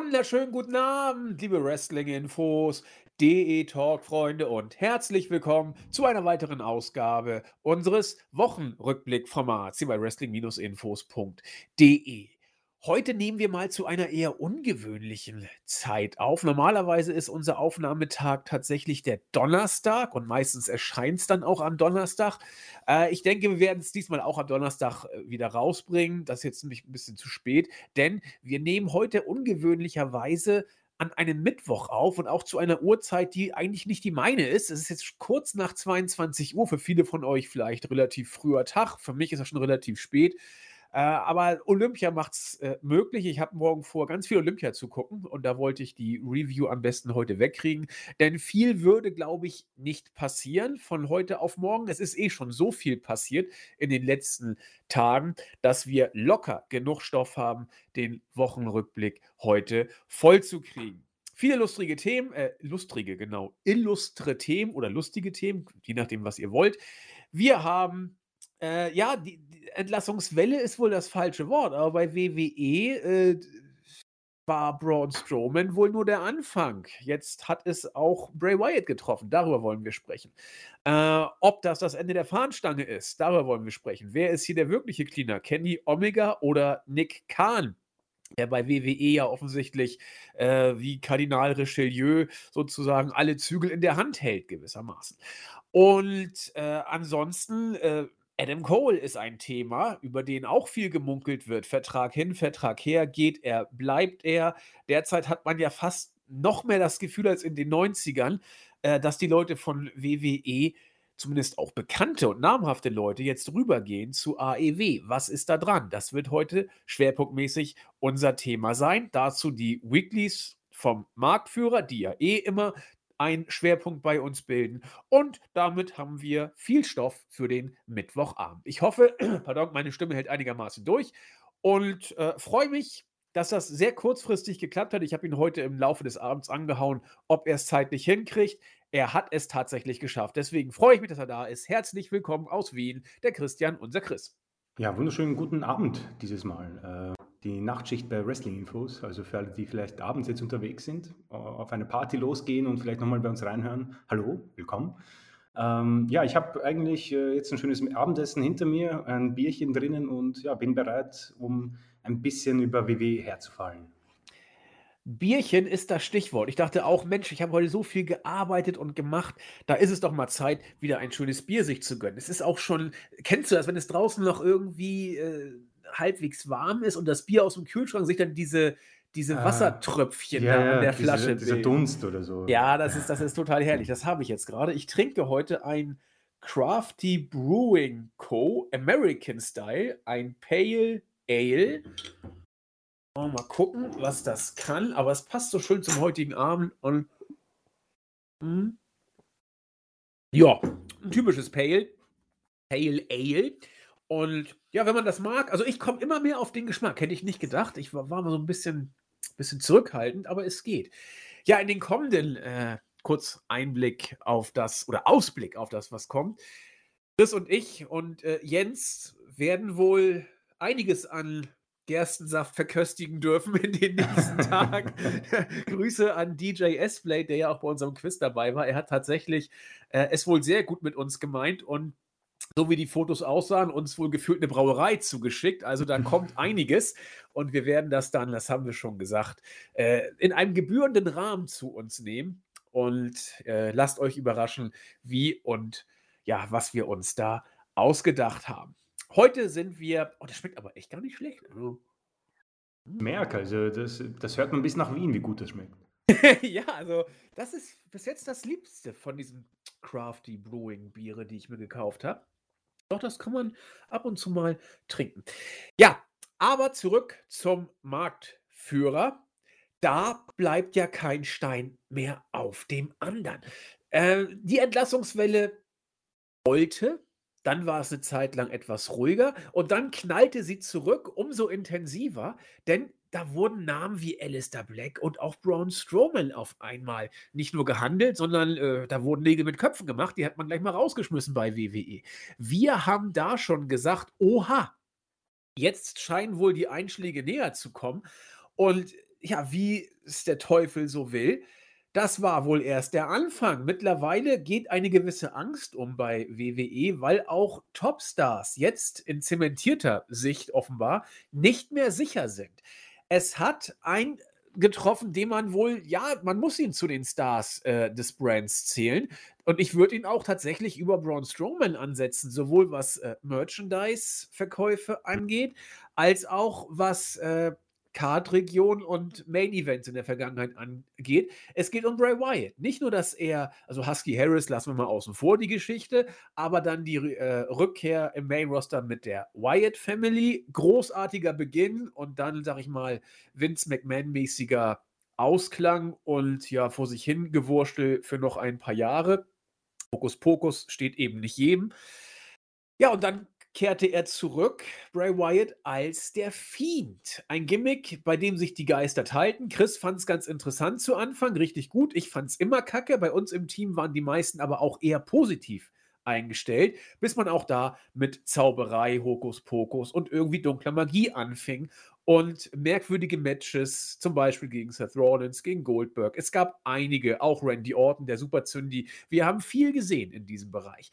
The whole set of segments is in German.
Wunderschönen guten Abend, liebe Wrestling-Infos, DE-Talk-Freunde und herzlich willkommen zu einer weiteren Ausgabe unseres Wochenrückblick-Formats hier bei Wrestling-Infos.de. Heute nehmen wir mal zu einer eher ungewöhnlichen Zeit auf. Normalerweise ist unser Aufnahmetag tatsächlich der Donnerstag und meistens erscheint es dann auch am Donnerstag. Äh, ich denke, wir werden es diesmal auch am Donnerstag äh, wieder rausbringen. Das ist jetzt nämlich ein bisschen zu spät, denn wir nehmen heute ungewöhnlicherweise an einem Mittwoch auf und auch zu einer Uhrzeit, die eigentlich nicht die meine ist. Es ist jetzt kurz nach 22 Uhr, für viele von euch vielleicht relativ früher Tag. Für mich ist das schon relativ spät. Äh, aber Olympia macht es äh, möglich. Ich habe morgen vor, ganz viel Olympia zu gucken und da wollte ich die Review am besten heute wegkriegen. Denn viel würde, glaube ich, nicht passieren von heute auf morgen. Es ist eh schon so viel passiert in den letzten Tagen, dass wir locker genug Stoff haben, den Wochenrückblick heute voll zu kriegen. Viele lustige Themen, äh, lustrige, genau, illustre Themen oder lustige Themen, je nachdem, was ihr wollt. Wir haben äh, ja, die, die, Entlassungswelle ist wohl das falsche Wort, aber bei WWE äh, war Braun Strowman wohl nur der Anfang. Jetzt hat es auch Bray Wyatt getroffen. Darüber wollen wir sprechen. Äh, ob das das Ende der Fahnenstange ist, darüber wollen wir sprechen. Wer ist hier der wirkliche Cleaner? Kenny Omega oder Nick Kahn? der bei WWE ja offensichtlich äh, wie Kardinal Richelieu sozusagen alle Zügel in der Hand hält, gewissermaßen. Und äh, ansonsten äh, Adam Cole ist ein Thema, über den auch viel gemunkelt wird. Vertrag hin, Vertrag her, geht er, bleibt er. Derzeit hat man ja fast noch mehr das Gefühl als in den 90ern, äh, dass die Leute von WWE, zumindest auch bekannte und namhafte Leute, jetzt rübergehen zu AEW. Was ist da dran? Das wird heute schwerpunktmäßig unser Thema sein. Dazu die Weeklies vom Marktführer, die ja eh immer ein Schwerpunkt bei uns bilden. Und damit haben wir viel Stoff für den Mittwochabend. Ich hoffe, pardon, meine Stimme hält einigermaßen durch und äh, freue mich, dass das sehr kurzfristig geklappt hat. Ich habe ihn heute im Laufe des Abends angehauen, ob er es zeitlich hinkriegt. Er hat es tatsächlich geschafft. Deswegen freue ich mich, dass er da ist. Herzlich willkommen aus Wien, der Christian, unser Chris. Ja, wunderschönen guten Abend dieses Mal. Die Nachtschicht bei Wrestling Infos. Also für alle, die vielleicht abends jetzt unterwegs sind, äh, auf eine Party losgehen und vielleicht nochmal bei uns reinhören. Hallo, willkommen. Ähm, ja, ich habe eigentlich äh, jetzt ein schönes Abendessen hinter mir, ein Bierchen drinnen und ja, bin bereit, um ein bisschen über WW herzufallen. Bierchen ist das Stichwort. Ich dachte auch, Mensch, ich habe heute so viel gearbeitet und gemacht. Da ist es doch mal Zeit, wieder ein schönes Bier sich zu gönnen. Es ist auch schon, kennst du das, wenn es draußen noch irgendwie äh, halbwegs warm ist und das Bier aus dem Kühlschrank sich dann diese, diese ah, Wassertröpfchen ja, da an der Flasche. Diese, dieser Dunst oder so. Ja, das ist, das ist total herrlich. Das habe ich jetzt gerade. Ich trinke heute ein Crafty Brewing Co. American Style, ein Pale Ale. Mal gucken, was das kann, aber es passt so schön zum heutigen Abend und hm. ja, ein typisches Pale, Pale Ale. Und ja, wenn man das mag, also ich komme immer mehr auf den Geschmack, hätte ich nicht gedacht. Ich war, war mal so ein bisschen, bisschen zurückhaltend, aber es geht. Ja, in den kommenden, äh, kurz Einblick auf das oder Ausblick auf das, was kommt. Chris und ich und äh, Jens werden wohl einiges an Gerstensaft verköstigen dürfen in den nächsten Tagen. Grüße an DJ S-Blade, der ja auch bei unserem Quiz dabei war. Er hat tatsächlich äh, es wohl sehr gut mit uns gemeint und so wie die Fotos aussahen, uns wohl gefühlt eine Brauerei zugeschickt. Also da kommt einiges und wir werden das dann, das haben wir schon gesagt, äh, in einem gebührenden Rahmen zu uns nehmen. Und äh, lasst euch überraschen, wie und ja, was wir uns da ausgedacht haben. Heute sind wir, oh, das schmeckt aber echt gar nicht schlecht. Also, Merk, also das, das hört man bis nach Wien, wie gut das schmeckt. ja, also das ist bis jetzt das Liebste von diesen Crafty Brewing Biere, die ich mir gekauft habe. Doch, das kann man ab und zu mal trinken. Ja, aber zurück zum Marktführer. Da bleibt ja kein Stein mehr auf dem anderen. Äh, die Entlassungswelle wollte, dann war es eine Zeit lang etwas ruhiger und dann knallte sie zurück, umso intensiver, denn da wurden Namen wie Alistair Black und auch Braun Strowman auf einmal nicht nur gehandelt, sondern äh, da wurden Nägel mit Köpfen gemacht. Die hat man gleich mal rausgeschmissen bei WWE. Wir haben da schon gesagt, oha, jetzt scheinen wohl die Einschläge näher zu kommen. Und ja, wie es der Teufel so will. Das war wohl erst der Anfang. Mittlerweile geht eine gewisse Angst um bei WWE, weil auch Topstars jetzt in zementierter Sicht offenbar nicht mehr sicher sind. Es hat ein getroffen, den man wohl, ja, man muss ihn zu den Stars äh, des Brands zählen. Und ich würde ihn auch tatsächlich über Braun Strowman ansetzen, sowohl was äh, Merchandise-Verkäufe angeht, als auch was äh, Card-Region und Main-Events in der Vergangenheit angeht. Es geht um Bray Wyatt. Nicht nur, dass er, also Husky Harris lassen wir mal außen vor die Geschichte, aber dann die äh, Rückkehr im Main-Roster mit der Wyatt Family. Großartiger Beginn und dann, sag ich mal, Vince McMahon-mäßiger Ausklang und ja, vor sich hin Gewurstel für noch ein paar Jahre. Hokus Pokus steht eben nicht jedem. Ja, und dann kehrte er zurück, Bray Wyatt, als der Fiend. Ein Gimmick, bei dem sich die Geister teilten. Chris fand es ganz interessant zu Anfang, richtig gut. Ich fand es immer kacke. Bei uns im Team waren die meisten aber auch eher positiv eingestellt, bis man auch da mit Zauberei, Hokuspokus und irgendwie dunkler Magie anfing und merkwürdige Matches, zum Beispiel gegen Seth Rollins, gegen Goldberg. Es gab einige, auch Randy Orton, der Super Zündi. Wir haben viel gesehen in diesem Bereich.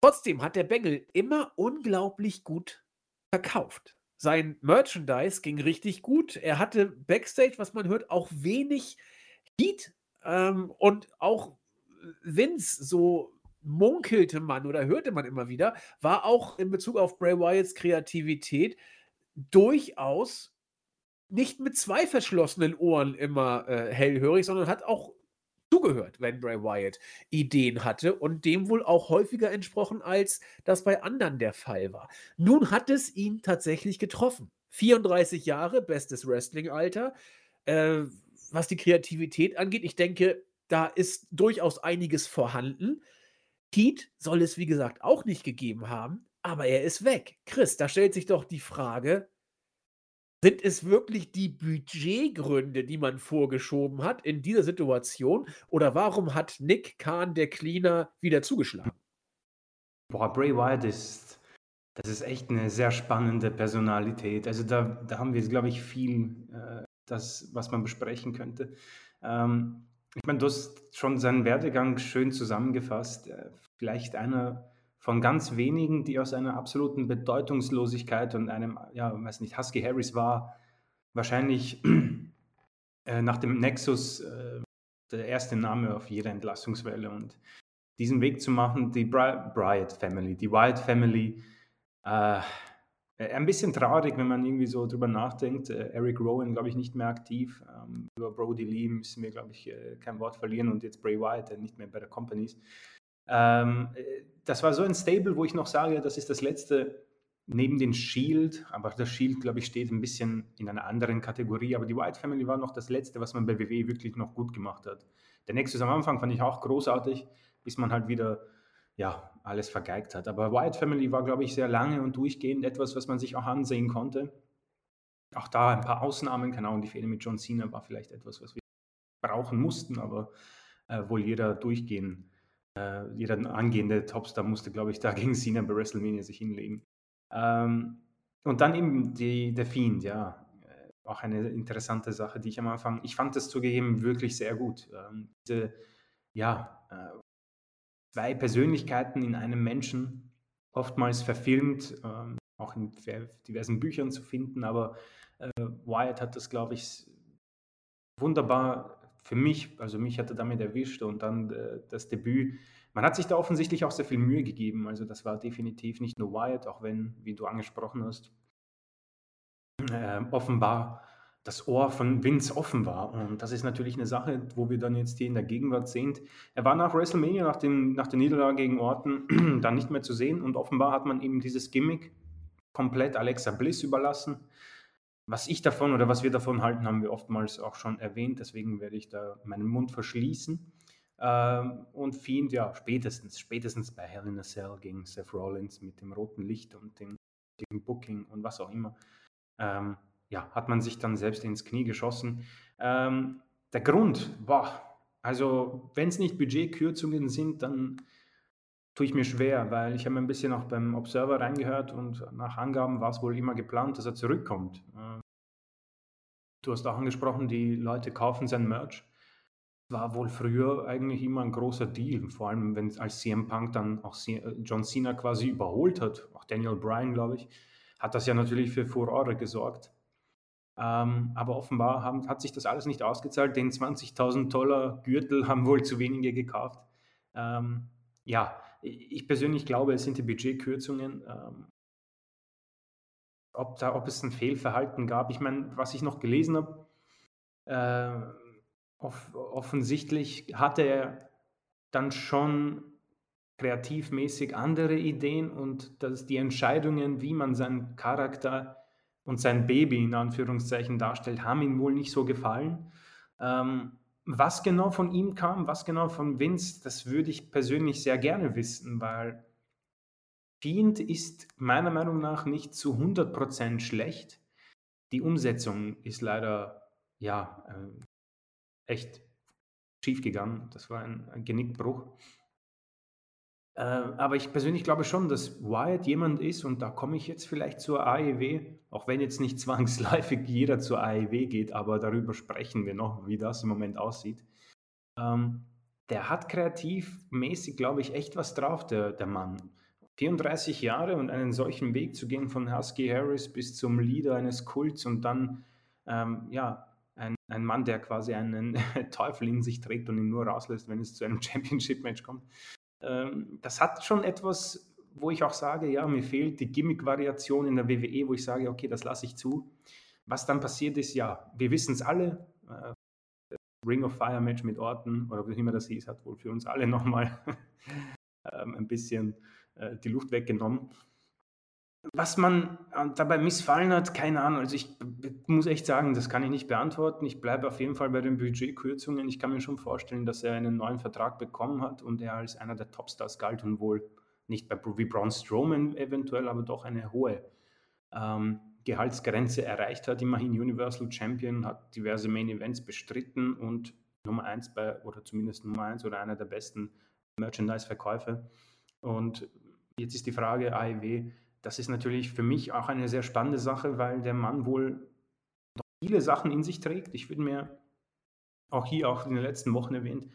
Trotzdem hat der Bengel immer unglaublich gut verkauft. Sein Merchandise ging richtig gut. Er hatte Backstage, was man hört, auch wenig Heat. Ähm, und auch Vince, so munkelte man oder hörte man immer wieder, war auch in Bezug auf Bray Wyatts Kreativität durchaus nicht mit zwei verschlossenen Ohren immer äh, hellhörig, sondern hat auch zugehört, wenn Bray Wyatt Ideen hatte und dem wohl auch häufiger entsprochen, als das bei anderen der Fall war. Nun hat es ihn tatsächlich getroffen. 34 Jahre, bestes Wrestling-Alter. Äh, was die Kreativität angeht, ich denke, da ist durchaus einiges vorhanden. Heat soll es, wie gesagt, auch nicht gegeben haben, aber er ist weg. Chris, da stellt sich doch die Frage, sind es wirklich die Budgetgründe, die man vorgeschoben hat in dieser Situation? Oder warum hat Nick Kahn, der Cleaner, wieder zugeschlagen? Boah, Bray Wyatt ist, das ist echt eine sehr spannende Personalität. Also da, da haben wir, glaube ich, viel, äh, das, was man besprechen könnte. Ähm, ich meine, du hast schon seinen Werdegang schön zusammengefasst. Äh, vielleicht einer von ganz wenigen, die aus einer absoluten Bedeutungslosigkeit und einem, ja, weiß nicht, Husky Harris war wahrscheinlich äh, nach dem Nexus äh, der erste Name auf jeder Entlassungswelle und diesen Weg zu machen, die Bri Bryant Family, die Wyatt Family, äh, ein bisschen traurig, wenn man irgendwie so drüber nachdenkt. Äh, Eric Rowan, glaube ich, nicht mehr aktiv. Ähm, über Brody Lee müssen wir, glaube ich, äh, kein Wort verlieren und jetzt Bray Wyatt, der nicht mehr bei der Company ist. Ähm, das war so ein Stable, wo ich noch sage, das ist das letzte neben den Shield, aber das Shield, glaube ich, steht ein bisschen in einer anderen Kategorie, aber die White Family war noch das letzte, was man bei WWE wirklich noch gut gemacht hat. Der Nexus am Anfang fand ich auch großartig, bis man halt wieder ja, alles vergeigt hat. Aber White Family war, glaube ich, sehr lange und durchgehend etwas, was man sich auch ansehen konnte. Auch da ein paar Ausnahmen, keine Ahnung, die Fehde mit John Cena war vielleicht etwas, was wir brauchen mussten, aber äh, wohl jeder durchgehen äh, jeder angehende Topstar musste, glaube ich, da gegen Cena bei WrestleMania sich hinlegen. Ähm, und dann eben die, der Fiend, ja. Äh, auch eine interessante Sache, die ich am Anfang, ich fand das zugegeben wirklich sehr gut. Ähm, diese, ja, äh, zwei Persönlichkeiten in einem Menschen, oftmals verfilmt, ähm, auch in diversen Büchern zu finden, aber äh, Wyatt hat das, glaube ich, wunderbar für mich, also mich hat er damit erwischt und dann äh, das Debüt. Man hat sich da offensichtlich auch sehr viel Mühe gegeben. Also das war definitiv nicht nur Wyatt, auch wenn, wie du angesprochen hast, äh, offenbar das Ohr von Vince offen war. Und das ist natürlich eine Sache, wo wir dann jetzt hier in der Gegenwart sehen. Er war nach WrestleMania, nach, dem, nach der Niederlage gegen Orton, dann nicht mehr zu sehen. Und offenbar hat man eben dieses Gimmick komplett Alexa Bliss überlassen. Was ich davon oder was wir davon halten, haben wir oftmals auch schon erwähnt. Deswegen werde ich da meinen Mund verschließen. Ähm, und Fiend, ja, spätestens, spätestens bei Hell in a Cell gegen Seth Rollins mit dem roten Licht und dem, dem Booking und was auch immer, ähm, ja, hat man sich dann selbst ins Knie geschossen. Ähm, der Grund, boah, also wenn es nicht Budgetkürzungen sind, dann tue ich mir schwer, weil ich habe ein bisschen auch beim Observer reingehört und nach Angaben war es wohl immer geplant, dass er zurückkommt. Äh, du hast auch angesprochen, die Leute kaufen sein Merch. War wohl früher eigentlich immer ein großer Deal, vor allem wenn als CM Punk dann auch John Cena quasi überholt hat, auch Daniel Bryan, glaube ich, hat das ja natürlich für Furore gesorgt. Ähm, aber offenbar haben, hat sich das alles nicht ausgezahlt. Den 20.000 Dollar Gürtel haben wohl zu wenige gekauft. Ähm, ja, ich persönlich glaube, es sind die Budgetkürzungen. Ähm, ob, da, ob es ein Fehlverhalten gab. Ich meine, was ich noch gelesen habe, äh, off offensichtlich hatte er dann schon kreativmäßig andere Ideen und dass die Entscheidungen, wie man seinen Charakter und sein Baby in Anführungszeichen darstellt, haben ihm wohl nicht so gefallen. Ähm, was genau von ihm kam, was genau von Vince, das würde ich persönlich sehr gerne wissen, weil Fiend ist meiner Meinung nach nicht zu 100% schlecht. Die Umsetzung ist leider, ja, äh, echt schief gegangen. Das war ein, ein Genickbruch. Äh, aber ich persönlich glaube schon, dass Wyatt jemand ist, und da komme ich jetzt vielleicht zur AEW, auch wenn jetzt nicht zwangsläufig jeder zur AEW geht, aber darüber sprechen wir noch, wie das im Moment aussieht. Ähm, der hat kreativmäßig, glaube ich, echt was drauf, der, der Mann. 34 Jahre und einen solchen Weg zu gehen von Husky Harris bis zum Leader eines Kults und dann, ähm, ja, ein, ein Mann, der quasi einen Teufel in sich trägt und ihn nur rauslässt, wenn es zu einem Championship-Match kommt. Ähm, das hat schon etwas, wo ich auch sage, ja, mir fehlt die Gimmick-Variation in der WWE, wo ich sage, okay, das lasse ich zu. Was dann passiert ist, ja, wir wissen es alle. Äh, Ring of Fire Match mit Orton oder wie immer das hieß, hat wohl für uns alle nochmal ähm, ein bisschen äh, die Luft weggenommen. Was man äh, dabei missfallen hat, keine Ahnung. Also ich muss echt sagen, das kann ich nicht beantworten. Ich bleibe auf jeden Fall bei den Budgetkürzungen. Ich kann mir schon vorstellen, dass er einen neuen Vertrag bekommen hat und er als einer der Topstars galt und wohl nicht bei wie Braun Strowman eventuell, aber doch eine hohe ähm, Gehaltsgrenze erreicht hat. Immerhin Universal Champion, hat diverse Main Events bestritten und Nummer eins bei, oder zumindest Nummer eins oder einer der besten Merchandise-Verkäufe. Und jetzt ist die Frage, AEW, das ist natürlich für mich auch eine sehr spannende Sache, weil der Mann wohl noch viele Sachen in sich trägt. Ich würde mir auch hier auch in den letzten Wochen erwähnt,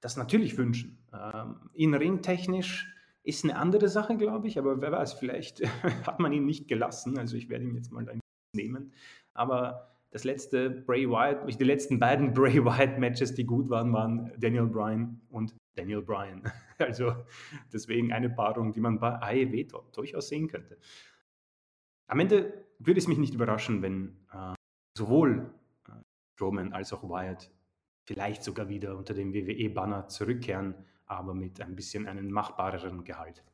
das natürlich wünschen. Ähm, in ringtechnisch ist eine andere Sache, glaube ich, aber wer weiß, vielleicht hat man ihn nicht gelassen. Also ich werde ihn jetzt mal nehmen. Aber das letzte Bray Wyatt, die letzten beiden Bray Wyatt Matches, die gut waren, waren Daniel Bryan und Daniel Bryan. Also deswegen eine Paarung, die man bei AEW durchaus sehen könnte. Am Ende würde es mich nicht überraschen, wenn äh, sowohl äh, Roman als auch Wyatt vielleicht sogar wieder unter dem WWE-Banner zurückkehren, aber mit ein bisschen einem machbareren Gehalt.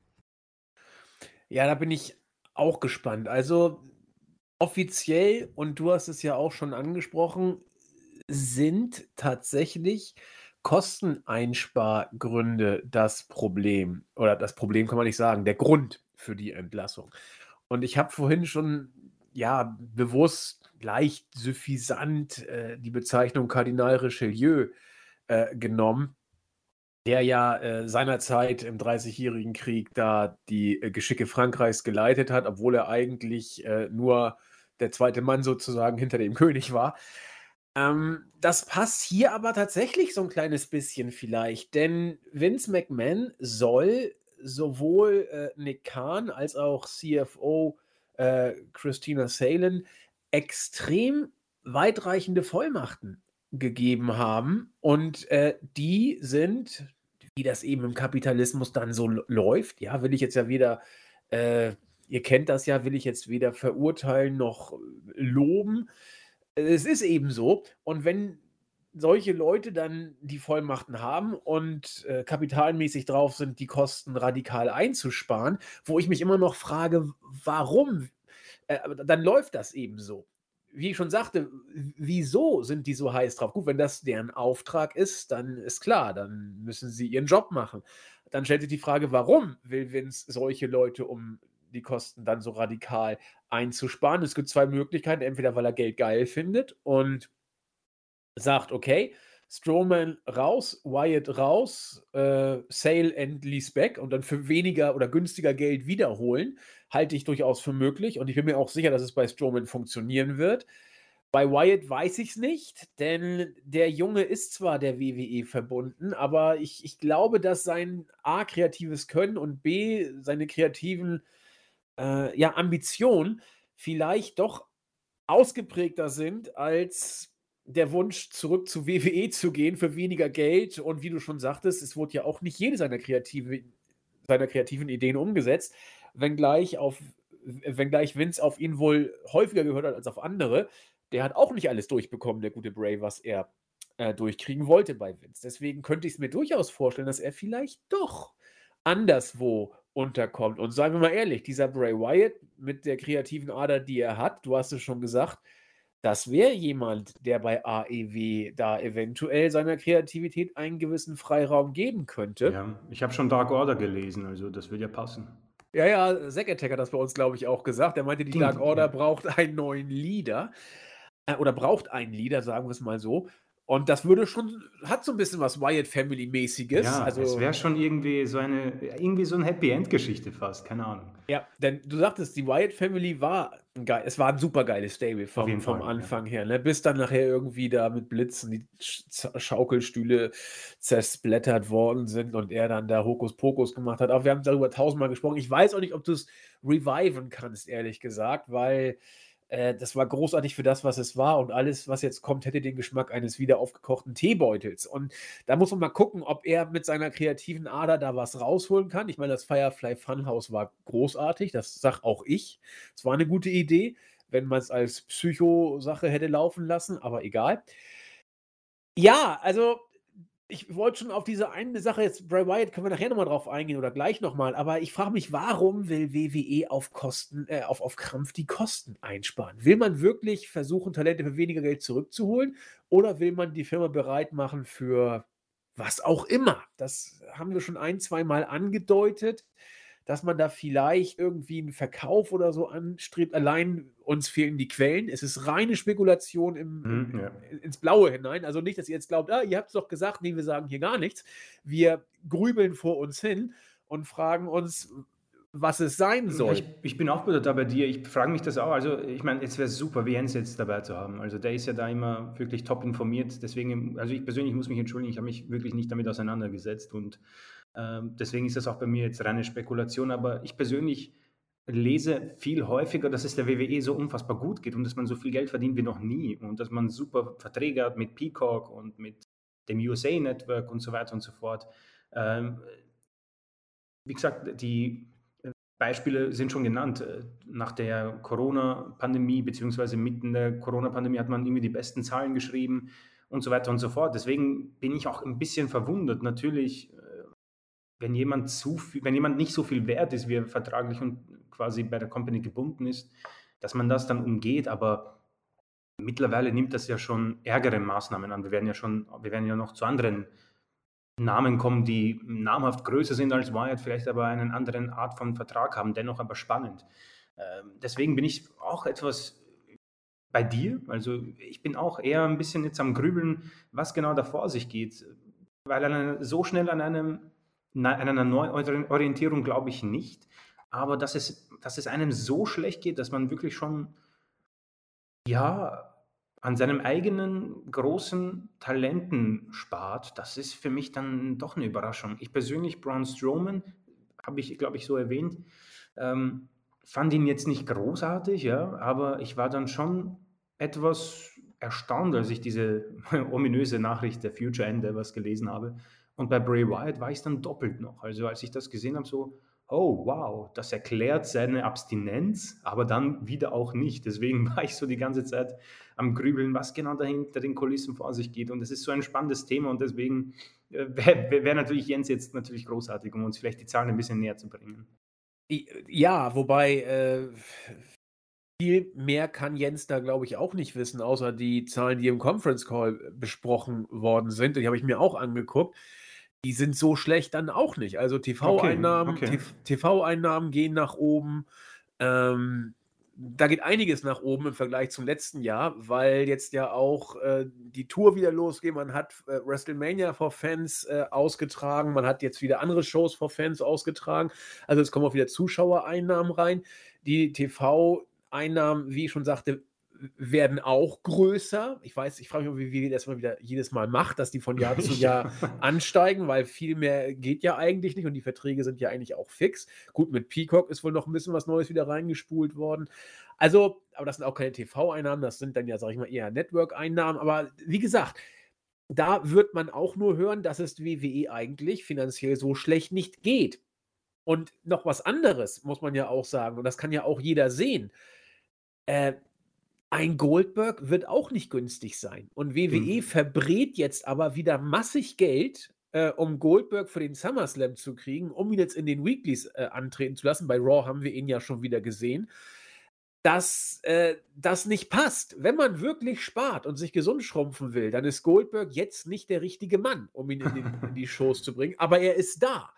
Ja, da bin ich auch gespannt. Also offiziell, und du hast es ja auch schon angesprochen, sind tatsächlich Kosteneinspargründe das Problem. Oder das Problem kann man nicht sagen, der Grund für die Entlassung. Und ich habe vorhin schon, ja, bewusst leicht suffisant äh, die Bezeichnung Kardinal Richelieu äh, genommen, der ja äh, seinerzeit im Dreißigjährigen Krieg da die äh, Geschicke Frankreichs geleitet hat, obwohl er eigentlich äh, nur der zweite Mann sozusagen hinter dem König war. Ähm, das passt hier aber tatsächlich so ein kleines bisschen vielleicht, denn Vince McMahon soll sowohl äh, Nick Khan als auch CFO äh, Christina Salen extrem weitreichende Vollmachten gegeben haben und äh, die sind, wie das eben im Kapitalismus dann so läuft, ja, will ich jetzt ja weder, äh, ihr kennt das ja, will ich jetzt weder verurteilen noch loben es ist eben so. Und wenn solche Leute dann die Vollmachten haben und äh, kapitalmäßig drauf sind, die Kosten radikal einzusparen, wo ich mich immer noch frage, warum, äh, dann läuft das eben so. Wie ich schon sagte, wieso sind die so heiß drauf? Gut, wenn das deren Auftrag ist, dann ist klar, dann müssen sie ihren Job machen. Dann stellt sich die Frage, warum will Vince solche Leute um die Kosten dann so radikal einzusparen. Es gibt zwei Möglichkeiten. Entweder weil er Geld geil findet und sagt, okay, Strowman raus, Wyatt raus, äh, Sale and Lease back und dann für weniger oder günstiger Geld wiederholen, halte ich durchaus für möglich und ich bin mir auch sicher, dass es bei Strowman funktionieren wird. Bei Wyatt weiß ich es nicht, denn der Junge ist zwar der WWE verbunden, aber ich, ich glaube, dass sein A, kreatives Können und B, seine kreativen äh, ja, Ambitionen vielleicht doch ausgeprägter sind als der Wunsch, zurück zu WWE zu gehen für weniger Geld. Und wie du schon sagtest, es wurde ja auch nicht jede seiner, kreative, seiner kreativen Ideen umgesetzt, wenngleich, auf, wenngleich Vince auf ihn wohl häufiger gehört hat als auf andere. Der hat auch nicht alles durchbekommen, der gute Bray, was er äh, durchkriegen wollte bei Vince. Deswegen könnte ich es mir durchaus vorstellen, dass er vielleicht doch anderswo unterkommt. Und seien wir mal ehrlich, dieser Bray Wyatt mit der kreativen Ader, die er hat, du hast es schon gesagt, das wäre jemand, der bei AEW da eventuell seiner Kreativität einen gewissen Freiraum geben könnte. Ja, ich habe schon Dark Order gelesen, also das würde ja passen. Ja, ja, Zack Attack hat das bei uns, glaube ich, auch gesagt. Er meinte, die Dark Order braucht einen neuen Leader. Äh, oder braucht einen Leader, sagen wir es mal so. Und das würde schon, hat so ein bisschen was Wyatt Family-mäßiges. Ja, also, es wäre schon irgendwie so eine, irgendwie so eine Happy End-Geschichte fast, keine Ahnung. Ja, denn du sagtest, die Wyatt Family war ein geil, es war ein super geiles Stable vom, vom Fall, Anfang ja. her, ne? Bis dann nachher irgendwie da mit Blitzen die Schaukelstühle zersplattert worden sind und er dann da Hokuspokus gemacht hat. Aber wir haben darüber tausendmal gesprochen. Ich weiß auch nicht, ob du es reviven kannst, ehrlich gesagt, weil äh, das war großartig für das, was es war. Und alles, was jetzt kommt, hätte den Geschmack eines wieder aufgekochten Teebeutels. Und da muss man mal gucken, ob er mit seiner kreativen Ader da was rausholen kann. Ich meine, das Firefly Funhouse war großartig. Das sag auch ich. Es war eine gute Idee, wenn man es als Psycho-Sache hätte laufen lassen, aber egal. Ja, also ich wollte schon auf diese eine Sache jetzt, Bray Wyatt, können wir nachher nochmal drauf eingehen oder gleich nochmal, aber ich frage mich, warum will WWE auf Kosten, äh, auf, auf Krampf die Kosten einsparen? Will man wirklich versuchen, Talente für weniger Geld zurückzuholen oder will man die Firma bereit machen für was auch immer? Das haben wir schon ein, zwei Mal angedeutet dass man da vielleicht irgendwie einen Verkauf oder so anstrebt. Allein uns fehlen die Quellen. Es ist reine Spekulation im, mhm, ja. ins Blaue hinein. Also nicht, dass ihr jetzt glaubt, ah, ihr habt es doch gesagt, nee, wir sagen hier gar nichts. Wir grübeln vor uns hin und fragen uns, was es sein soll. Ich, ich bin auch da bei dir. Ich frage mich das auch. Also, ich meine, es wäre super, Jens jetzt dabei zu haben. Also, der ist ja da immer wirklich top informiert. Deswegen, also ich persönlich muss mich entschuldigen, ich habe mich wirklich nicht damit auseinandergesetzt und ähm, deswegen ist das auch bei mir jetzt reine Spekulation, aber ich persönlich lese viel häufiger, dass es der WWE so unfassbar gut geht und dass man so viel Geld verdient wie noch nie und dass man super Verträge hat mit Peacock und mit dem USA Network und so weiter und so fort. Ähm, wie gesagt, die Beispiele sind schon genannt. Nach der Corona-Pandemie, beziehungsweise mitten der Corona-Pandemie hat man irgendwie die besten Zahlen geschrieben und so weiter und so fort. Deswegen bin ich auch ein bisschen verwundert. Natürlich wenn jemand zu viel, wenn jemand nicht so viel wert ist, wie er vertraglich und quasi bei der Company gebunden ist, dass man das dann umgeht, aber mittlerweile nimmt das ja schon ärgere Maßnahmen an. Wir werden ja schon, wir werden ja noch zu anderen Namen kommen, die namhaft größer sind als Wyatt, vielleicht aber einen anderen Art von Vertrag haben, dennoch aber spannend. Ähm, deswegen bin ich auch etwas bei dir. Also ich bin auch eher ein bisschen jetzt am Grübeln, was genau da vor sich geht, weil so schnell an einem an einer Neuorientierung glaube ich nicht. Aber dass es, dass es einem so schlecht geht, dass man wirklich schon, ja, an seinem eigenen großen Talenten spart, das ist für mich dann doch eine Überraschung. Ich persönlich, Braun Strowman, habe ich, glaube ich, so erwähnt, ähm, fand ihn jetzt nicht großartig, ja, aber ich war dann schon etwas erstaunt, als ich diese ominöse Nachricht der Future Endeavors gelesen habe, und bei Bray Wyatt war ich dann doppelt noch. Also als ich das gesehen habe, so, oh wow, das erklärt seine Abstinenz, aber dann wieder auch nicht. Deswegen war ich so die ganze Zeit am Grübeln, was genau dahinter den Kulissen vor sich geht. Und es ist so ein spannendes Thema und deswegen äh, wäre wär natürlich Jens jetzt natürlich großartig, um uns vielleicht die Zahlen ein bisschen näher zu bringen. Ja, wobei äh, viel mehr kann Jens da, glaube ich, auch nicht wissen, außer die Zahlen, die im Conference Call besprochen worden sind. Die habe ich mir auch angeguckt die sind so schlecht dann auch nicht. Also TV-Einnahmen, okay, okay. TV-Einnahmen gehen nach oben. Ähm, da geht einiges nach oben im Vergleich zum letzten Jahr, weil jetzt ja auch äh, die Tour wieder losgeht. Man hat äh, WrestleMania for Fans äh, ausgetragen, man hat jetzt wieder andere Shows for Fans ausgetragen. Also es kommen auch wieder Zuschauereinnahmen rein. Die TV-Einnahmen, wie ich schon sagte, werden auch größer. Ich weiß, ich frage mich, wie wie das mal wieder jedes Mal macht, dass die von Jahr zu Jahr ansteigen, weil viel mehr geht ja eigentlich nicht und die Verträge sind ja eigentlich auch fix. Gut, mit Peacock ist wohl noch ein bisschen was Neues wieder reingespult worden. Also, aber das sind auch keine TV-Einnahmen, das sind dann ja, sag ich mal, eher Network-Einnahmen. Aber wie gesagt, da wird man auch nur hören, dass es WWE eigentlich finanziell so schlecht nicht geht. Und noch was anderes muss man ja auch sagen, und das kann ja auch jeder sehen. Äh, ein Goldberg wird auch nicht günstig sein. Und WWE mhm. verbrät jetzt aber wieder massig Geld, äh, um Goldberg für den SummerSlam zu kriegen, um ihn jetzt in den Weeklies äh, antreten zu lassen. Bei Raw haben wir ihn ja schon wieder gesehen. Dass äh, das nicht passt. Wenn man wirklich spart und sich gesund schrumpfen will, dann ist Goldberg jetzt nicht der richtige Mann, um ihn in, den, in die Shows zu bringen. Aber er ist da.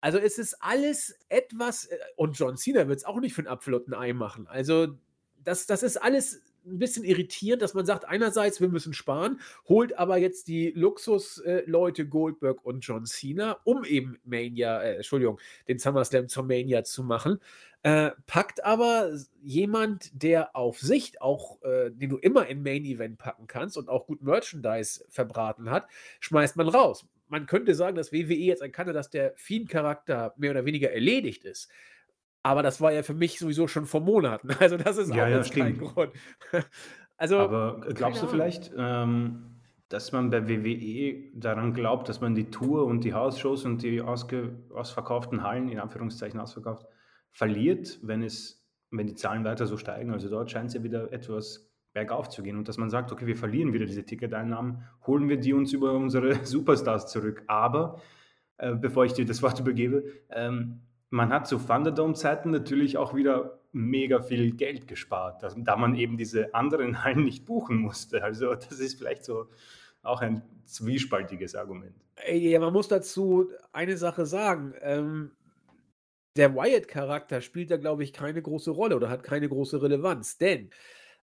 Also es ist alles etwas, äh, und John Cena wird es auch nicht für einen Apfel und ein Ei machen. Also das, das ist alles ein bisschen irritierend, dass man sagt, einerseits, wir müssen sparen, holt aber jetzt die Luxusleute äh, Goldberg und John Cena, um eben Mania, äh, Entschuldigung, den SummerSlam zur Mania zu machen, äh, packt aber jemand, der auf Sicht auch, äh, den du immer in Main Event packen kannst und auch gut Merchandise verbraten hat, schmeißt man raus. Man könnte sagen, dass WWE jetzt erkannte, dass der Fiend-Charakter mehr oder weniger erledigt ist. Aber das war ja für mich sowieso schon vor Monaten. Also das ist ja, auch ja, kein Grund. Also, Aber glaubst du vielleicht, ähm, dass man bei WWE daran glaubt, dass man die Tour und die Hausshows und die ausverkauften Hallen, in Anführungszeichen ausverkauft, verliert, wenn, es, wenn die Zahlen weiter so steigen? Also dort scheint es ja wieder etwas bergauf zu gehen und dass man sagt, okay, wir verlieren wieder diese Ticketeinnahmen, holen wir die uns über unsere Superstars zurück. Aber, äh, bevor ich dir das Wort übergebe, ähm, man hat zu Thunderdome-Zeiten natürlich auch wieder mega viel Geld gespart, da man eben diese anderen Hallen nicht buchen musste. Also das ist vielleicht so auch ein zwiespaltiges Argument. Ja, man muss dazu eine Sache sagen. Ähm, der Wyatt-Charakter spielt da, glaube ich, keine große Rolle oder hat keine große Relevanz. Denn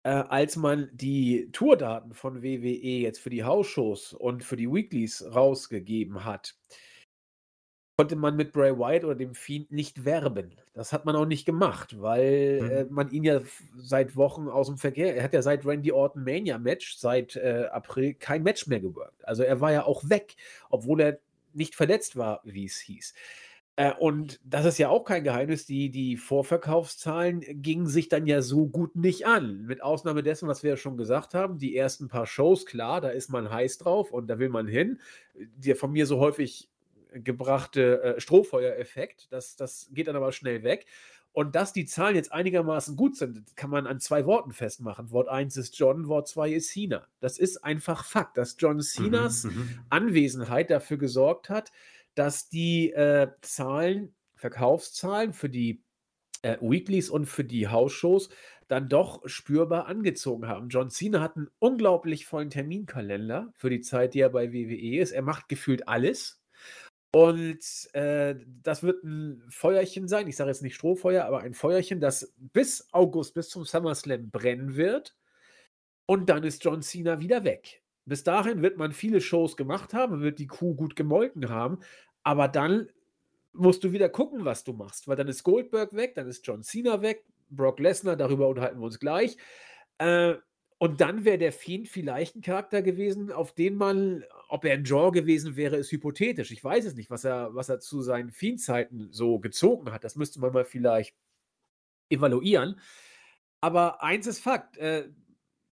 äh, als man die Tourdaten von WWE jetzt für die Hausshows und für die Weeklies rausgegeben hat, konnte man mit Bray Wyatt oder dem Fiend nicht werben. Das hat man auch nicht gemacht, weil mhm. äh, man ihn ja seit Wochen aus dem Verkehr, er hat ja seit Randy Orton Mania Match, seit äh, April kein Match mehr geworkt. Also er war ja auch weg, obwohl er nicht verletzt war, wie es hieß. Äh, und das ist ja auch kein Geheimnis, die, die Vorverkaufszahlen gingen sich dann ja so gut nicht an. Mit Ausnahme dessen, was wir ja schon gesagt haben, die ersten paar Shows, klar, da ist man heiß drauf und da will man hin. Der von mir so häufig gebrachte äh, Strohfeuereffekt. Das, das geht dann aber schnell weg. Und dass die Zahlen jetzt einigermaßen gut sind, kann man an zwei Worten festmachen. Wort 1 ist John, Wort 2 ist Cena. Das ist einfach Fakt, dass John Cenas mhm, mhm, Anwesenheit dafür gesorgt hat, dass die äh, Zahlen, Verkaufszahlen für die äh, Weeklies und für die Hausshows dann doch spürbar angezogen haben. John Cena hat einen unglaublich vollen Terminkalender für die Zeit, die er bei WWE ist. Er macht gefühlt alles. Und äh, das wird ein Feuerchen sein. Ich sage jetzt nicht Strohfeuer, aber ein Feuerchen, das bis August, bis zum SummerSlam brennen wird. Und dann ist John Cena wieder weg. Bis dahin wird man viele Shows gemacht haben, wird die Kuh gut gemolken haben. Aber dann musst du wieder gucken, was du machst. Weil dann ist Goldberg weg, dann ist John Cena weg, Brock Lesnar, darüber unterhalten wir uns gleich. Äh, und dann wäre der Fiend vielleicht ein Charakter gewesen, auf den man, ob er ein Draw gewesen wäre, ist hypothetisch. Ich weiß es nicht, was er, was er zu seinen Fiend-Zeiten so gezogen hat. Das müsste man mal vielleicht evaluieren. Aber eins ist Fakt: äh,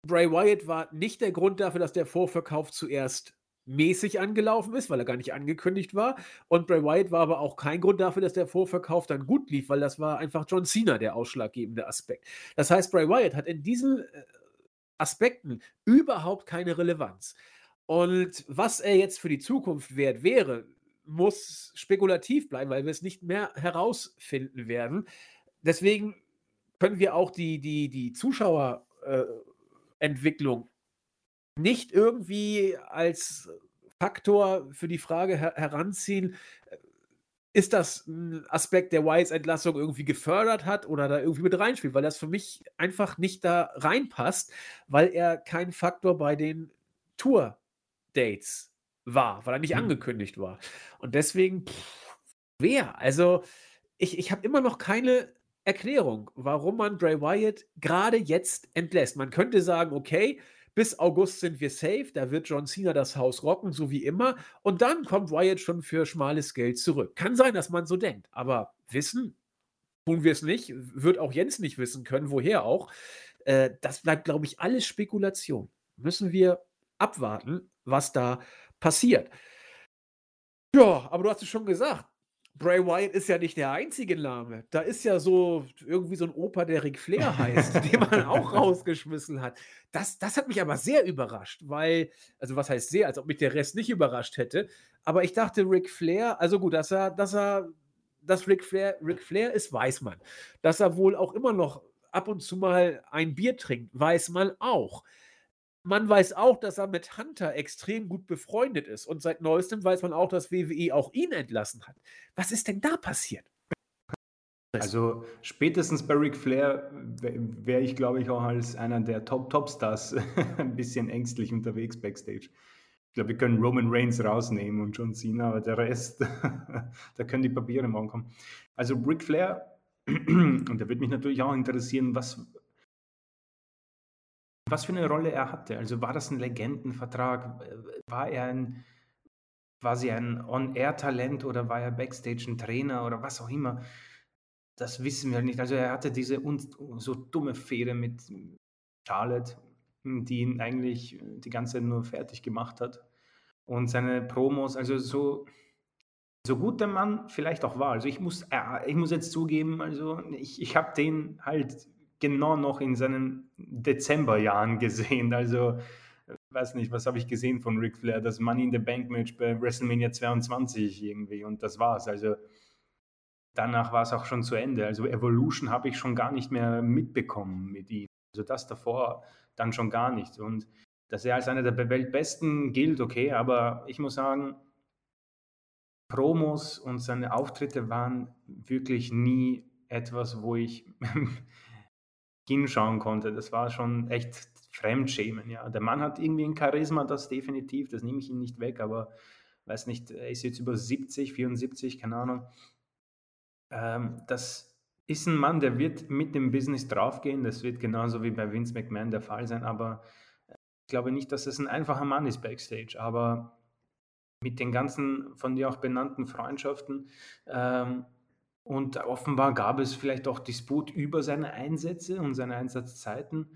Bray Wyatt war nicht der Grund dafür, dass der Vorverkauf zuerst mäßig angelaufen ist, weil er gar nicht angekündigt war. Und Bray Wyatt war aber auch kein Grund dafür, dass der Vorverkauf dann gut lief, weil das war einfach John Cena der ausschlaggebende Aspekt. Das heißt, Bray Wyatt hat in diesem äh, Aspekten überhaupt keine Relevanz. Und was er jetzt für die Zukunft wert wäre, muss spekulativ bleiben, weil wir es nicht mehr herausfinden werden. Deswegen können wir auch die, die, die Zuschauerentwicklung äh, nicht irgendwie als Faktor für die Frage her heranziehen, ist das ein Aspekt, der Wise-Entlassung irgendwie gefördert hat oder da irgendwie mit reinspielt, weil das für mich einfach nicht da reinpasst, weil er kein Faktor bei den Tour-Dates war, weil er nicht mhm. angekündigt war. Und deswegen, pff, wer? Also, ich, ich habe immer noch keine Erklärung, warum man Bray Wyatt gerade jetzt entlässt. Man könnte sagen, okay, bis August sind wir safe, da wird John Cena das Haus rocken, so wie immer. Und dann kommt Wyatt schon für schmales Geld zurück. Kann sein, dass man so denkt, aber wissen tun wir es nicht. Wird auch Jens nicht wissen können, woher auch. Äh, das bleibt, glaube ich, alles Spekulation. Müssen wir abwarten, was da passiert. Ja, aber du hast es schon gesagt. Bray Wyatt ist ja nicht der einzige Name. Da ist ja so irgendwie so ein Opa, der Ric Flair heißt, den man auch rausgeschmissen hat. Das, das hat mich aber sehr überrascht, weil, also was heißt sehr, als ob mich der Rest nicht überrascht hätte. Aber ich dachte, Ric Flair, also gut, dass er, dass er, dass Ric Flair, Ric Flair ist, weiß man. Dass er wohl auch immer noch ab und zu mal ein Bier trinkt, weiß man auch. Man weiß auch, dass er mit Hunter extrem gut befreundet ist. Und seit neuestem weiß man auch, dass WWE auch ihn entlassen hat. Was ist denn da passiert? Also spätestens bei Ric Flair wäre ich, glaube ich, auch als einer der Top-Top-Stars ein bisschen ängstlich unterwegs backstage. Ich glaube, wir können Roman Reigns rausnehmen und John Cena, aber der Rest, da können die Papiere morgen kommen. Also Ric Flair, und da würde mich natürlich auch interessieren, was, was für eine Rolle er hatte. Also war das ein Legendenvertrag? War er ein quasi ein On-Air-Talent oder war er Backstage ein Trainer oder was auch immer? Das wissen wir nicht. Also er hatte diese so dumme Fehde mit Charlotte, die ihn eigentlich die ganze Zeit nur fertig gemacht hat. Und seine Promos, also so, so gut der Mann vielleicht auch war. Also ich muss, äh, ich muss jetzt zugeben, also ich, ich habe den halt genau noch in seinen Dezemberjahren gesehen. Also, weiß nicht, was habe ich gesehen von Ric Flair? Das Money in the Bank Match bei WrestleMania 22 irgendwie und das war's. Also, danach war es auch schon zu Ende. Also, Evolution habe ich schon gar nicht mehr mitbekommen mit ihm. Also, das davor dann schon gar nicht. Und dass er als einer der Weltbesten gilt, okay, aber ich muss sagen, Promos und seine Auftritte waren wirklich nie etwas, wo ich hinschauen konnte. Das war schon echt Fremdschämen, ja. Der Mann hat irgendwie ein Charisma, das definitiv, das nehme ich ihm nicht weg, aber weiß nicht, er ist jetzt über 70, 74, keine Ahnung. Ähm, das ist ein Mann, der wird mit dem Business draufgehen. Das wird genauso wie bei Vince McMahon der Fall sein, aber ich glaube nicht, dass es ein einfacher Mann ist backstage, aber mit den ganzen von dir auch benannten Freundschaften ähm, und offenbar gab es vielleicht auch Disput über seine Einsätze und seine Einsatzzeiten.